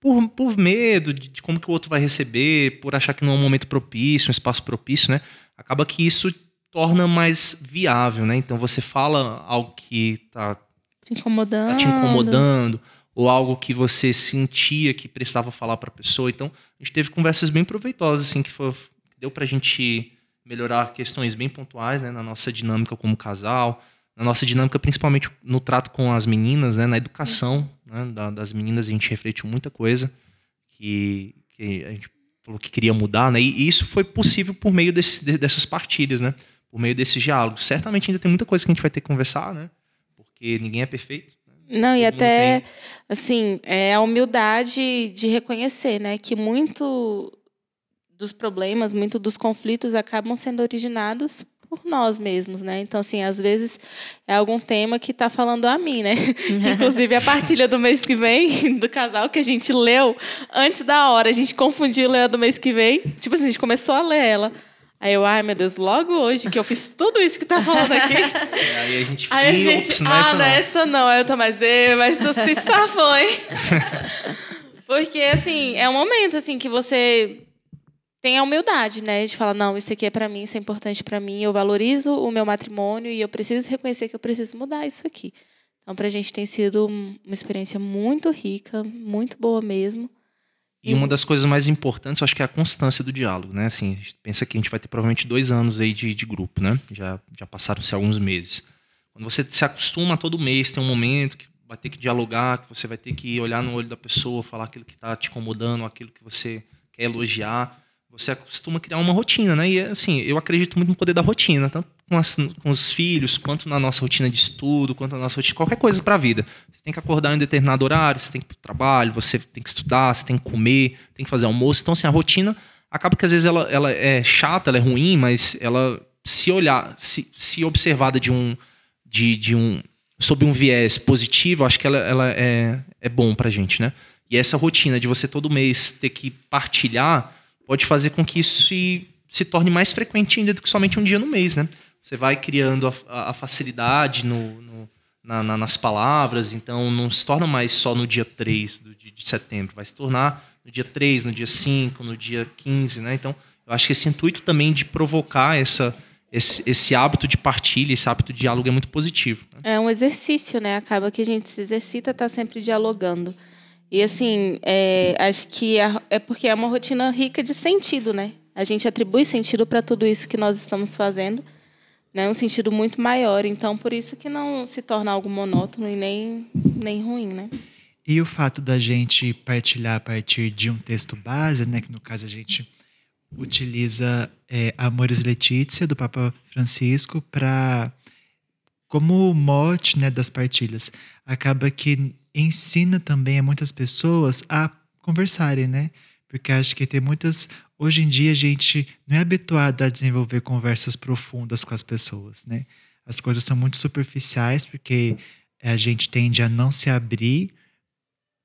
[SPEAKER 3] por, por medo de, de, como que o outro vai receber, por achar que não é um momento propício, um espaço propício, né? Acaba que isso torna mais viável, né? Então você fala algo que está
[SPEAKER 1] te incomodando.
[SPEAKER 3] Tá te incomodando ou algo que você sentia que precisava falar para a pessoa. Então, a gente teve conversas bem proveitosas, assim, que, foi, que deu para a gente melhorar questões bem pontuais né, na nossa dinâmica como casal, na nossa dinâmica principalmente no trato com as meninas, né, na educação né, das meninas, a gente refletiu muita coisa que, que, a gente falou que queria mudar, né, e isso foi possível por meio desse, dessas partilhas, né, por meio desses diálogos. Certamente ainda tem muita coisa que a gente vai ter que conversar, né, porque ninguém é perfeito.
[SPEAKER 4] Não, e até, assim, é a humildade de reconhecer, né, que muito dos problemas, muito dos conflitos acabam sendo originados por nós mesmos, né? Então, assim, às vezes é algum tema que está falando a mim, né? Inclusive, a partilha do mês que vem, do casal que a gente leu antes da hora, a gente confundiu ler a do mês que vem. Tipo assim, a gente começou a ler ela. Aí eu, ai meu Deus, logo hoje que eu fiz tudo isso que tá falando aqui.
[SPEAKER 3] aí a gente,
[SPEAKER 4] aí a gente não é ah, não é essa não. Aí eu tô, mas, mas tu se safou, hein? Porque, assim, é um momento, assim, que você tem a humildade, né, de falar não, isso aqui é para mim, isso é importante para mim, eu valorizo o meu matrimônio e eu preciso reconhecer que eu preciso mudar isso aqui. Então, para a gente tem sido uma experiência muito rica, muito boa mesmo.
[SPEAKER 3] E uma das coisas mais importantes, eu acho que é a constância do diálogo, né? Assim, a gente pensa que a gente vai ter provavelmente dois anos aí de, de grupo, né? Já, já passaram-se alguns meses. Quando você se acostuma todo mês, tem um momento que vai ter que dialogar, que você vai ter que olhar no olho da pessoa, falar aquilo que está te incomodando, aquilo que você quer elogiar você costuma criar uma rotina, né? E assim, eu acredito muito no poder da rotina, tanto com, as, com os filhos, quanto na nossa rotina de estudo, quanto na nossa rotina, qualquer coisa para a vida. Você tem que acordar em determinado horário, você tem que ir para o trabalho, você tem que estudar, você tem que comer, tem que fazer almoço. Então, assim, a rotina acaba que às vezes ela, ela é chata, ela é ruim, mas ela se olhar, se, se observada de um, de, de um, sob um viés positivo, acho que ela, ela é, é bom pra gente, né? E essa rotina de você todo mês ter que partilhar pode fazer com que isso se, se torne mais frequente ainda do que somente um dia no mês, né? Você vai criando a, a facilidade no, no na, na, nas palavras, então não se torna mais só no dia 3 do, de, de setembro, vai se tornar no dia 3, no dia 5, no dia 15, né? Então, eu acho que esse intuito também de provocar essa, esse, esse hábito de partilha, esse hábito de diálogo é muito positivo.
[SPEAKER 4] Né? É um exercício, né? Acaba que a gente se exercita, tá sempre dialogando. E assim, é, acho que é, é porque é uma rotina rica de sentido, né? A gente atribui sentido para tudo isso que nós estamos fazendo né, um sentido muito maior. Então, por isso que não se torna algo monótono e nem, nem ruim, né?
[SPEAKER 2] E o fato da gente partilhar a partir de um texto base, né, que no caso a gente utiliza é, Amores Letícia, do Papa Francisco, para como mote né, das partilhas. Acaba que ensina também a muitas pessoas a conversarem, né? Porque acho que tem muitas Hoje em dia a gente não é habituado a desenvolver conversas profundas com as pessoas, né? As coisas são muito superficiais porque a gente tende a não se abrir,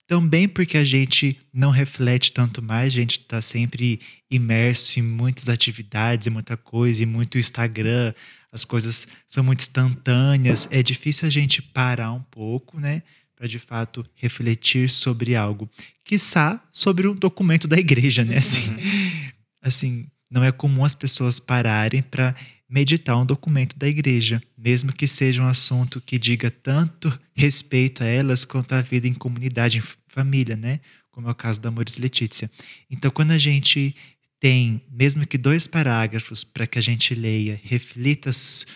[SPEAKER 2] também porque a gente não reflete tanto mais, a gente está sempre imerso em muitas atividades, e muita coisa, e muito Instagram, as coisas são muito instantâneas, é difícil a gente parar um pouco, né? Para de fato refletir sobre algo, quiçá sobre um documento da igreja, né? Assim, uhum. assim não é comum as pessoas pararem para meditar um documento da igreja, mesmo que seja um assunto que diga tanto respeito a elas quanto à vida em comunidade, em família, né? Como é o caso da Amores Letícia. Então, quando a gente tem, mesmo que dois parágrafos para que a gente leia, reflita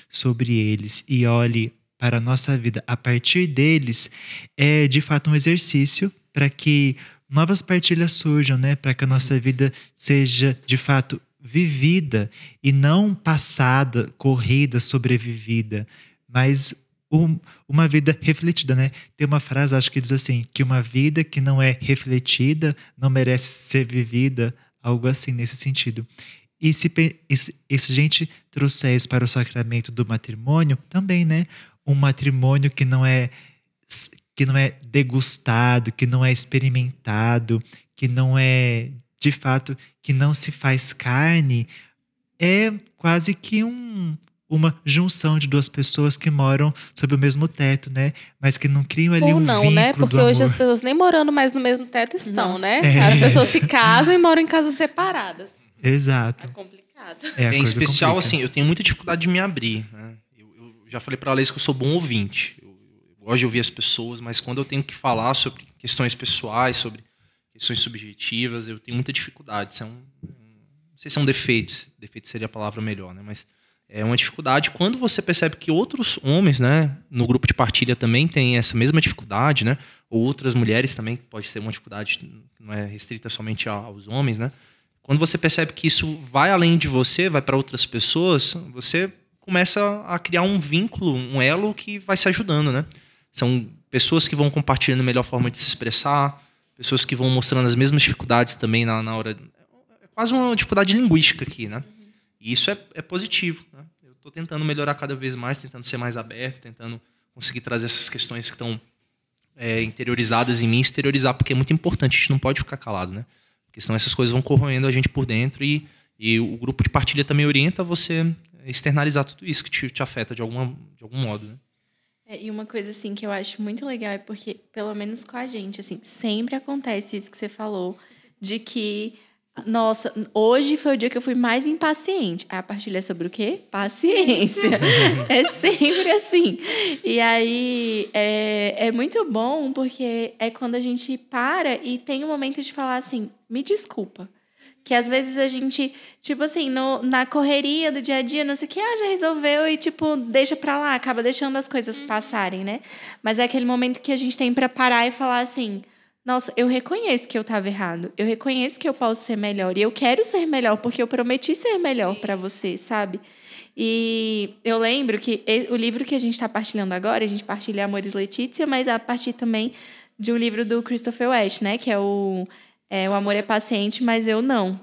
[SPEAKER 2] sobre eles e olhe para a nossa vida a partir deles é de fato um exercício para que novas partilhas surjam, né? Para que a nossa vida seja de fato vivida e não passada, corrida, sobrevivida, mas um, uma vida refletida, né? Tem uma frase, acho que diz assim, que uma vida que não é refletida não merece ser vivida, algo assim nesse sentido. E se, e se, e se a gente trouxer isso para o sacramento do matrimônio, também, né? Um matrimônio que não é que não é degustado, que não é experimentado, que não é de fato que não se faz carne, é quase que um, uma junção de duas pessoas que moram sob o mesmo teto, né? Mas que não criam ali Ou um não, vínculo
[SPEAKER 4] né? Porque hoje as pessoas nem morando mais no mesmo teto estão, Nossa. né? É. As pessoas se casam e moram em casas separadas.
[SPEAKER 2] Exato.
[SPEAKER 4] É complicado.
[SPEAKER 3] É, em especial, complica. assim, eu tenho muita dificuldade de me abrir, né? Já falei para a Laís que eu sou bom ouvinte. Eu, eu, gosto de ouvir as pessoas, mas quando eu tenho que falar sobre questões pessoais, sobre questões subjetivas, eu tenho muita dificuldade. Isso é um, não sei se é um defeito, defeito seria a palavra melhor, né? Mas é uma dificuldade quando você percebe que outros homens, né, no grupo de partilha também têm essa mesma dificuldade, né? Ou outras mulheres também pode ser uma dificuldade não é restrita somente aos homens, né? Quando você percebe que isso vai além de você, vai para outras pessoas, você começa a criar um vínculo, um elo que vai se ajudando, né? São pessoas que vão compartilhando a melhor forma de se expressar, pessoas que vão mostrando as mesmas dificuldades também na, na hora. É quase uma dificuldade linguística aqui, né? E isso é, é positivo. Né? Eu estou tentando melhorar cada vez mais, tentando ser mais aberto, tentando conseguir trazer essas questões que estão é, interiorizadas em mim, exteriorizar, porque é muito importante, a gente não pode ficar calado, né? Porque senão essas coisas vão corroendo a gente por dentro e, e o grupo de partilha também orienta você externalizar tudo isso que te, te afeta de, alguma, de algum modo, né?
[SPEAKER 1] É, e uma coisa assim que eu acho muito legal é porque, pelo menos com a gente, assim, sempre acontece isso que você falou, de que, nossa, hoje foi o dia que eu fui mais impaciente. A partilha é sobre o quê? Paciência. é sempre assim. E aí é, é muito bom porque é quando a gente para e tem um momento de falar assim, me desculpa. Que às vezes a gente, tipo assim, no, na correria do dia a dia, não sei o que, ah, já resolveu e, tipo, deixa pra lá, acaba deixando as coisas uhum. passarem, né? Mas é aquele momento que a gente tem pra parar e falar assim: nossa, eu reconheço que eu estava errado, eu reconheço que eu posso ser melhor e eu quero ser melhor porque eu prometi ser melhor para você, sabe? E eu lembro que o livro que a gente está partilhando agora, a gente partilha Amores Letícia, mas a partir também de um livro do Christopher West, né? Que é o é, o amor é paciente, mas eu não.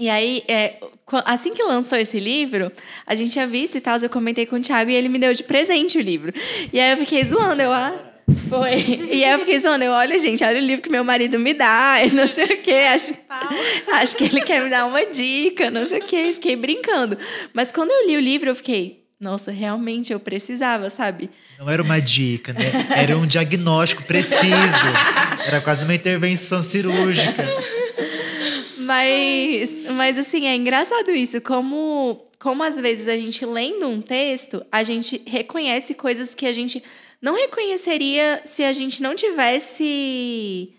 [SPEAKER 1] E aí, é, assim que lançou esse livro, a gente tinha visto e tal, eu comentei com o Thiago e ele me deu de presente o livro. E aí eu fiquei zoando, eu, ah, foi. E aí eu fiquei zoando, eu, olha, gente, olha o livro que meu marido me dá, e não sei o quê. Acho, acho que ele quer me dar uma dica, não sei o quê. Fiquei brincando. Mas quando eu li o livro, eu fiquei, nossa, realmente eu precisava, sabe?
[SPEAKER 2] Não era uma dica, né? Era um diagnóstico preciso. Era quase uma intervenção cirúrgica.
[SPEAKER 1] Mas, mas assim, é engraçado isso, como, como às vezes a gente lendo um texto, a gente reconhece coisas que a gente não reconheceria se a gente não tivesse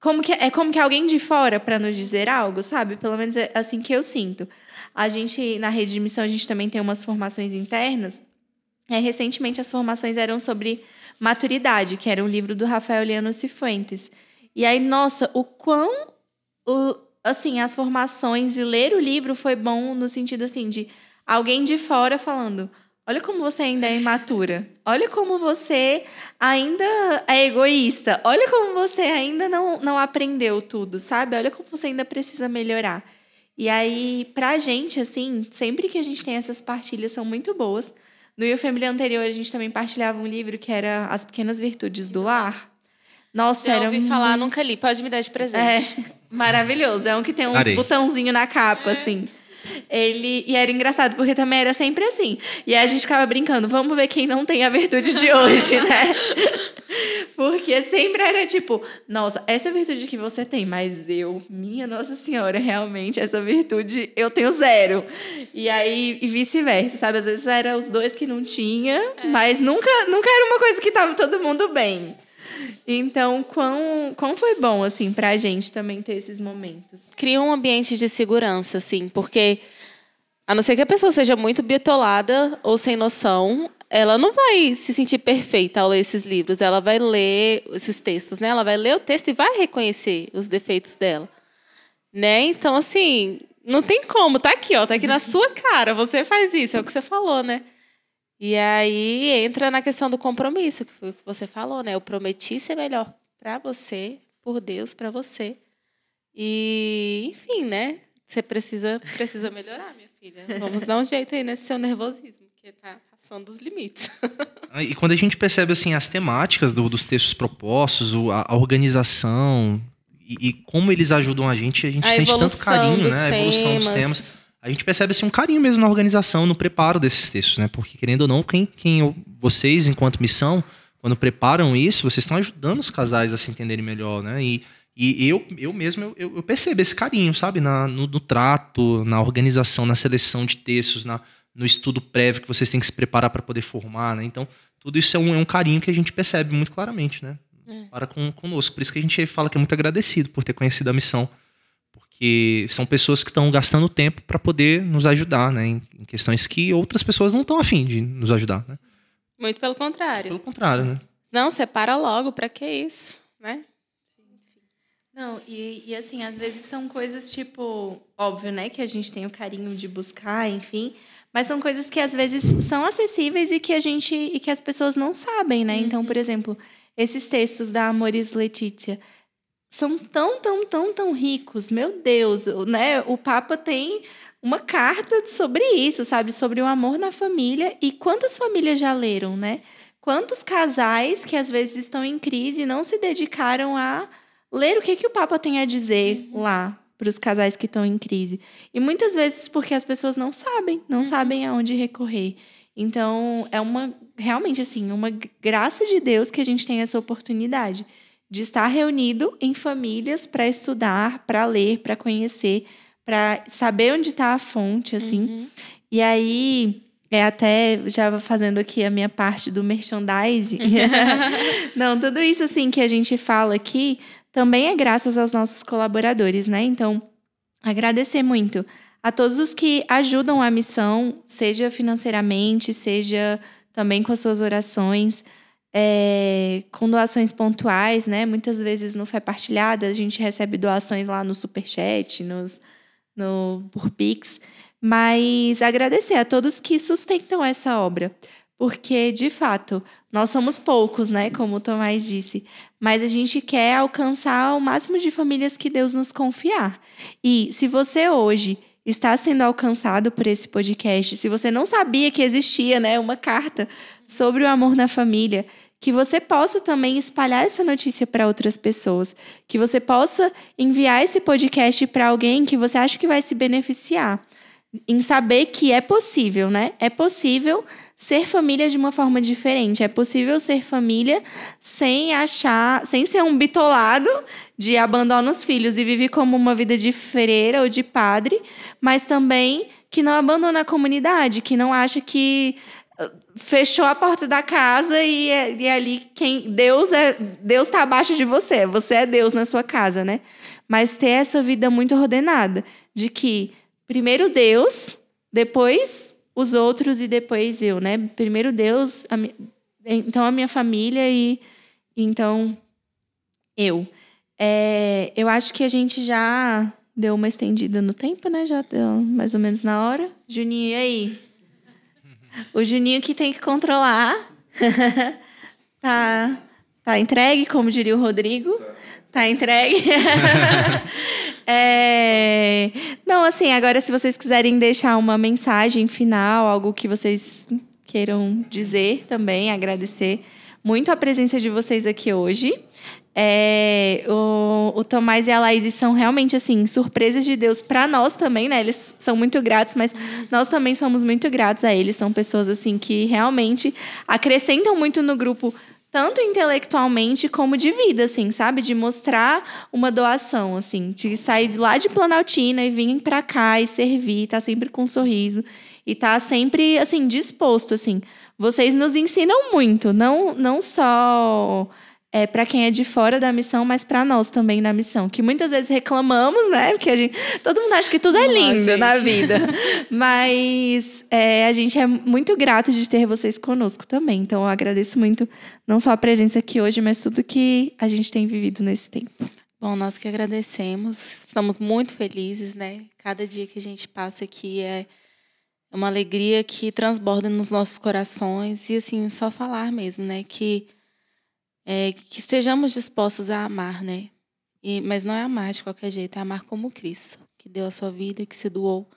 [SPEAKER 1] como que é como que alguém de fora para nos dizer algo, sabe? Pelo menos é assim que eu sinto. A gente na rede de missão a gente também tem umas formações internas é, recentemente as formações eram sobre maturidade, que era um livro do Rafael Leano Cifuentes. E aí, nossa, o quão assim, as formações e ler o livro foi bom no sentido assim de alguém de fora falando: "Olha como você ainda é imatura. Olha como você ainda é egoísta. Olha como você ainda não não aprendeu tudo, sabe? Olha como você ainda precisa melhorar." E aí, pra gente assim, sempre que a gente tem essas partilhas são muito boas no Your Family anterior, a gente também partilhava um livro que era As Pequenas Virtudes do Lar.
[SPEAKER 4] Nossa, Já era ouvi muito... falar, nunca li. Pode me dar de presente.
[SPEAKER 1] É, maravilhoso. É um que tem uns Arei. botãozinho na capa, assim. Ele e era engraçado porque também era sempre assim. E aí a gente ficava brincando, vamos ver quem não tem a virtude de hoje, né? Porque sempre era tipo, nossa, essa virtude que você tem, mas eu, minha Nossa Senhora, realmente essa virtude eu tenho zero. E aí e vice-versa, sabe? Às vezes era os dois que não tinha, é. mas nunca nunca era uma coisa que tava todo mundo bem. Então, quão, quão foi bom, assim, pra gente também ter esses momentos?
[SPEAKER 4] Cria um ambiente de segurança, assim, porque a não ser que a pessoa seja muito bitolada ou sem noção, ela não vai se sentir perfeita ao ler esses livros. Ela vai ler esses textos, né? Ela vai ler o texto e vai reconhecer os defeitos dela. Né? Então, assim, não tem como. Tá aqui, ó. Tá aqui na sua cara. Você faz isso. É o que você falou, né? E aí entra na questão do compromisso, que foi o que você falou, né? Eu prometi ser melhor para você, por Deus, para você. E, enfim, né? Você precisa, precisa melhorar, minha filha. Vamos dar um jeito aí nesse seu nervosismo, que tá passando dos limites.
[SPEAKER 3] Ah, e quando a gente percebe assim as temáticas do, dos textos propostos, a, a organização e, e, como eles ajudam a gente, a gente a sente tanto carinho, né? A evolução dos temas a gente percebe assim, um carinho mesmo na organização, no preparo desses textos, né? Porque, querendo ou não, quem, quem vocês, enquanto missão, quando preparam isso, vocês estão ajudando os casais a se entenderem melhor, né? E, e eu, eu mesmo, eu, eu percebo esse carinho, sabe? Na, no, no, trato, na organização, na seleção de textos, na, no estudo prévio que vocês têm que se preparar para poder formar, né? Então, tudo isso é um, é um carinho que a gente percebe muito claramente, né? É. Para com, conosco. Por isso que a gente fala que é muito agradecido por ter conhecido a missão que são pessoas que estão gastando tempo para poder nos ajudar, né, em, em, questões que outras pessoas não estão afim de nos ajudar, né?
[SPEAKER 4] Muito pelo contrário.
[SPEAKER 3] Pelo contrário, né?
[SPEAKER 4] Não, separa logo, para que isso, né?
[SPEAKER 1] Não, e, e assim, às vezes são coisas tipo, óbvio, né, que a gente tem o carinho de buscar, enfim, mas são coisas que às vezes são acessíveis e que a gente e que as pessoas não sabem, né? Uhum. Então, por exemplo, esses textos da Amoris Letícia, são tão, tão, tão, tão ricos. Meu Deus, né? O Papa tem uma carta sobre isso, sabe? Sobre o amor na família. E quantas famílias já leram, né? Quantos casais que às vezes estão em crise não se dedicaram a ler o que, que o Papa tem a dizer uhum. lá para os casais que estão em crise. E muitas vezes porque as pessoas não sabem, não uhum. sabem aonde recorrer. Então, é uma realmente assim, uma graça de Deus que a gente tem essa oportunidade de estar reunido em famílias para estudar, para ler, para conhecer, para saber onde está a fonte, assim. Uhum. E aí, é até já fazendo aqui a minha parte do merchandising. Não, tudo isso assim que a gente fala aqui também é graças aos nossos colaboradores, né? Então, agradecer muito a todos os que ajudam a missão, seja financeiramente, seja também com as suas orações é, com doações pontuais, né? Muitas vezes no Fé Partilhada a gente recebe doações lá no Superchat, nos, no, por Pix. Mas agradecer a todos que sustentam essa obra. porque, de fato, nós somos poucos, né? Como o Tomás disse. Mas a gente quer alcançar o máximo de famílias que Deus nos confiar. E se você hoje está sendo alcançado por esse podcast, se você não sabia que existia né, uma carta sobre o amor na família, que você possa também espalhar essa notícia para outras pessoas, que você possa enviar esse podcast para alguém que você acha que vai se beneficiar, em saber que é possível, né? É possível ser família de uma forma diferente. É possível ser família sem achar, sem ser um bitolado de abandona os filhos e vive como uma vida de freira ou de padre, mas também que não abandona a comunidade, que não acha que fechou a porta da casa e, é, e é ali quem Deus é Deus está abaixo de você, você é Deus na sua casa, né? Mas ter essa vida muito ordenada de que primeiro Deus, depois os outros e depois eu, né? Primeiro Deus, a mi... então a minha família e então eu. É, eu acho que a gente já deu uma estendida no tempo, né? Já deu mais ou menos na hora. Juninho, e aí? O Juninho que tem que controlar. tá, tá entregue, como diria o Rodrigo. Tá entregue. É... Não, assim, agora se vocês quiserem deixar uma mensagem final, algo que vocês queiram dizer também, agradecer muito a presença de vocês aqui hoje. É, o, o Tomás e a Laís são realmente assim surpresas de Deus para nós também, né? Eles são muito gratos, mas nós também somos muito gratos a eles. São pessoas assim que realmente acrescentam muito no grupo tanto intelectualmente como de vida, assim, sabe? De mostrar uma doação, assim, de sair lá de Planaltina e vir para cá e servir, tá sempre com um sorriso e tá sempre assim disposto, assim. Vocês nos ensinam muito, não não só é, para quem é de fora da missão, mas para nós também na missão. Que muitas vezes reclamamos, né? Porque a gente, todo mundo acha que tudo é lindo na vida. mas é, a gente é muito grato de ter vocês conosco também. Então eu agradeço muito, não só a presença aqui hoje, mas tudo que a gente tem vivido nesse tempo.
[SPEAKER 4] Bom, nós que agradecemos, estamos muito felizes, né? Cada dia que a gente passa aqui é uma alegria que transborda nos nossos corações e assim só falar mesmo, né? Que é, que estejamos dispostos a amar, né? E, mas não é amar de qualquer jeito, é amar como Cristo, que deu a sua vida, que se doou.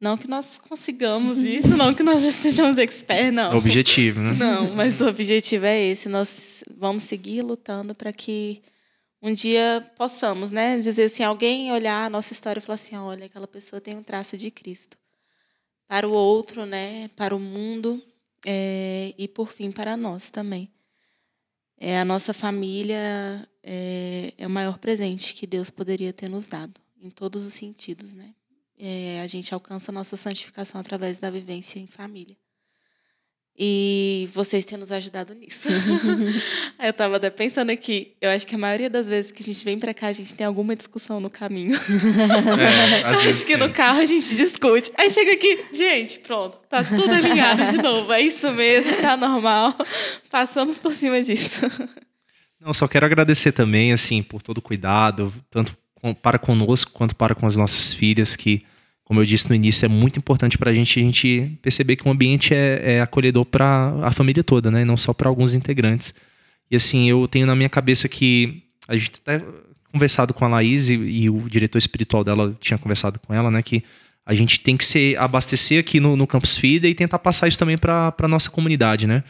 [SPEAKER 4] Não que nós consigamos isso, não que nós já estejamos experts, não.
[SPEAKER 3] O objetivo, né?
[SPEAKER 4] Não, mas o objetivo é esse. Nós vamos seguir lutando para que um dia possamos, né? Dizer assim, alguém olhar a nossa história e falar assim, olha, aquela pessoa tem um traço de Cristo. Para o outro, né? Para o mundo é, e, por fim, para nós também. É, a nossa família é, é, o maior presente que Deus poderia ter nos dado, em todos os sentidos, né? É, a gente alcança a nossa santificação através da vivência em família. E vocês têm nos ajudado nisso. eu estava até pensando aqui, eu acho que a maioria das vezes que a gente vem para cá, a gente tem alguma discussão no caminho. É, acho que no carro a gente discute. Aí chega aqui, gente, pronto, tá tudo alinhado de novo. É isso mesmo, tá normal. Passamos por cima disso.
[SPEAKER 3] Não, só quero agradecer também, assim, por todo o cuidado, tanto para conosco quanto para com as nossas filhas que como eu disse no início, é muito importante para a gente a gente perceber que o ambiente é, é acolhedor para a família toda, né? Não só para alguns integrantes. E assim, eu tenho na minha cabeça que a gente até conversado com a Laís e, e, o diretor espiritual dela tinha conversado com ela, né? Que a gente tem que se abastecer aqui no, no Campus FIDA e tentar passar isso também para a nossa comunidade, né?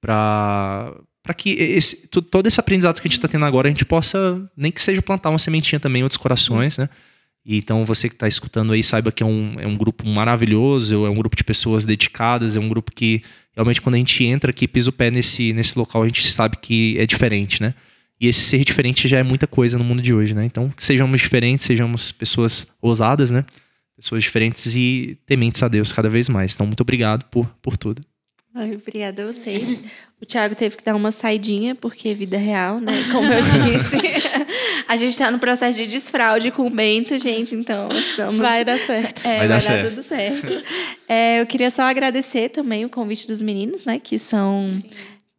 [SPEAKER 3] Para para que esse, todo esse aprendizado que a gente está tendo agora a gente possa, nem que seja plantar uma sementinha também em outros corações, né? E então você que está escutando aí saiba que é um, é um grupo maravilhoso, é um grupo de pessoas dedicadas, é um grupo que realmente quando a gente entra aqui, pisa o pé nesse, nesse local, a gente sabe que é diferente, né? E esse ser diferente já é muita coisa no mundo de hoje, né? Então, sejamos diferentes, sejamos pessoas ousadas, né? Pessoas diferentes e tementes a Deus cada vez mais. Então, muito obrigado por, por tudo.
[SPEAKER 1] Ai, obrigada a vocês. O Thiago teve que dar uma saidinha, porque é vida real, né? Como eu disse. a gente está no processo de desfraude com o Bento, gente, então estamos...
[SPEAKER 4] Vai dar certo.
[SPEAKER 1] É, vai, dar, vai certo. dar tudo certo. É, eu queria só agradecer também o convite dos meninos, né? Que são... Sim.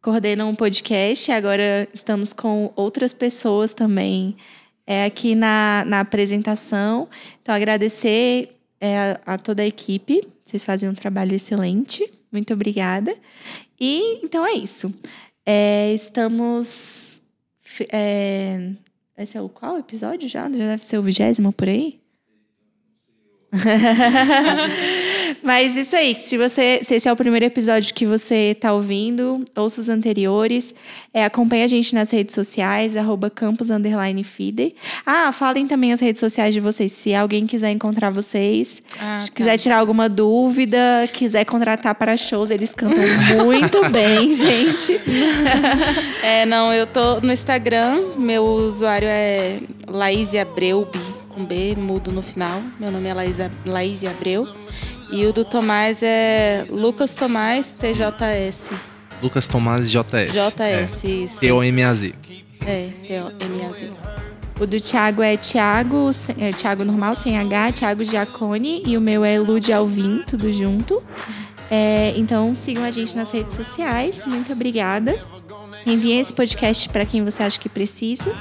[SPEAKER 1] Coordenam um podcast. Agora estamos com outras pessoas também é, aqui na, na apresentação. Então, agradecer é, a, a toda a equipe. Vocês fazem um trabalho excelente. Muito obrigada. E então é isso. É, estamos. É, esse é o qual episódio já? Já deve ser o vigésimo por aí? Mas isso aí, se você, se esse é o primeiro episódio que você está ouvindo, ouça os anteriores. É, acompanhe a gente nas redes sociais, arroba campus underline feeder. Ah, falem também as redes sociais de vocês, se alguém quiser encontrar vocês,
[SPEAKER 4] Ah,
[SPEAKER 1] se
[SPEAKER 4] tá.
[SPEAKER 1] quiser tirar alguma dúvida, quiser contratar para shows, eles cantam muito bem, gente.
[SPEAKER 4] É, não, eu tô no Instagram, meu usuário é Laís Abreu, com B, mudo no final. Meu nome é Laís, Laís Abreu. E o do Tomás é Lucas Tomás TJS.
[SPEAKER 3] Lucas Tomás JS.
[SPEAKER 4] JS, isso.
[SPEAKER 3] T-O-M-A-Z.
[SPEAKER 4] É, T-O-M-A-Z.
[SPEAKER 1] O do Thiago é Thiago, é Thiago normal, sem H, Thiago Giacone. E o meu é Lude Alvim, tudo junto. É, então sigam a gente nas redes sociais. Muito obrigada. Enviem esse podcast para quem você acha que precisa.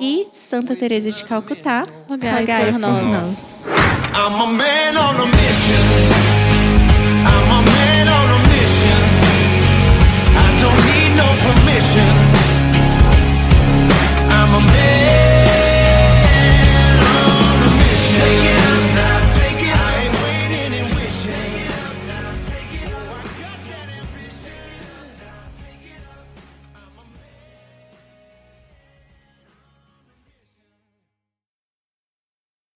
[SPEAKER 1] E Santa Teresa de Calcutá,
[SPEAKER 4] Rogai
[SPEAKER 1] rogai
[SPEAKER 4] por nós.
[SPEAKER 5] I'm a man on a mission. I'm a man on a mission. I don't need no permission.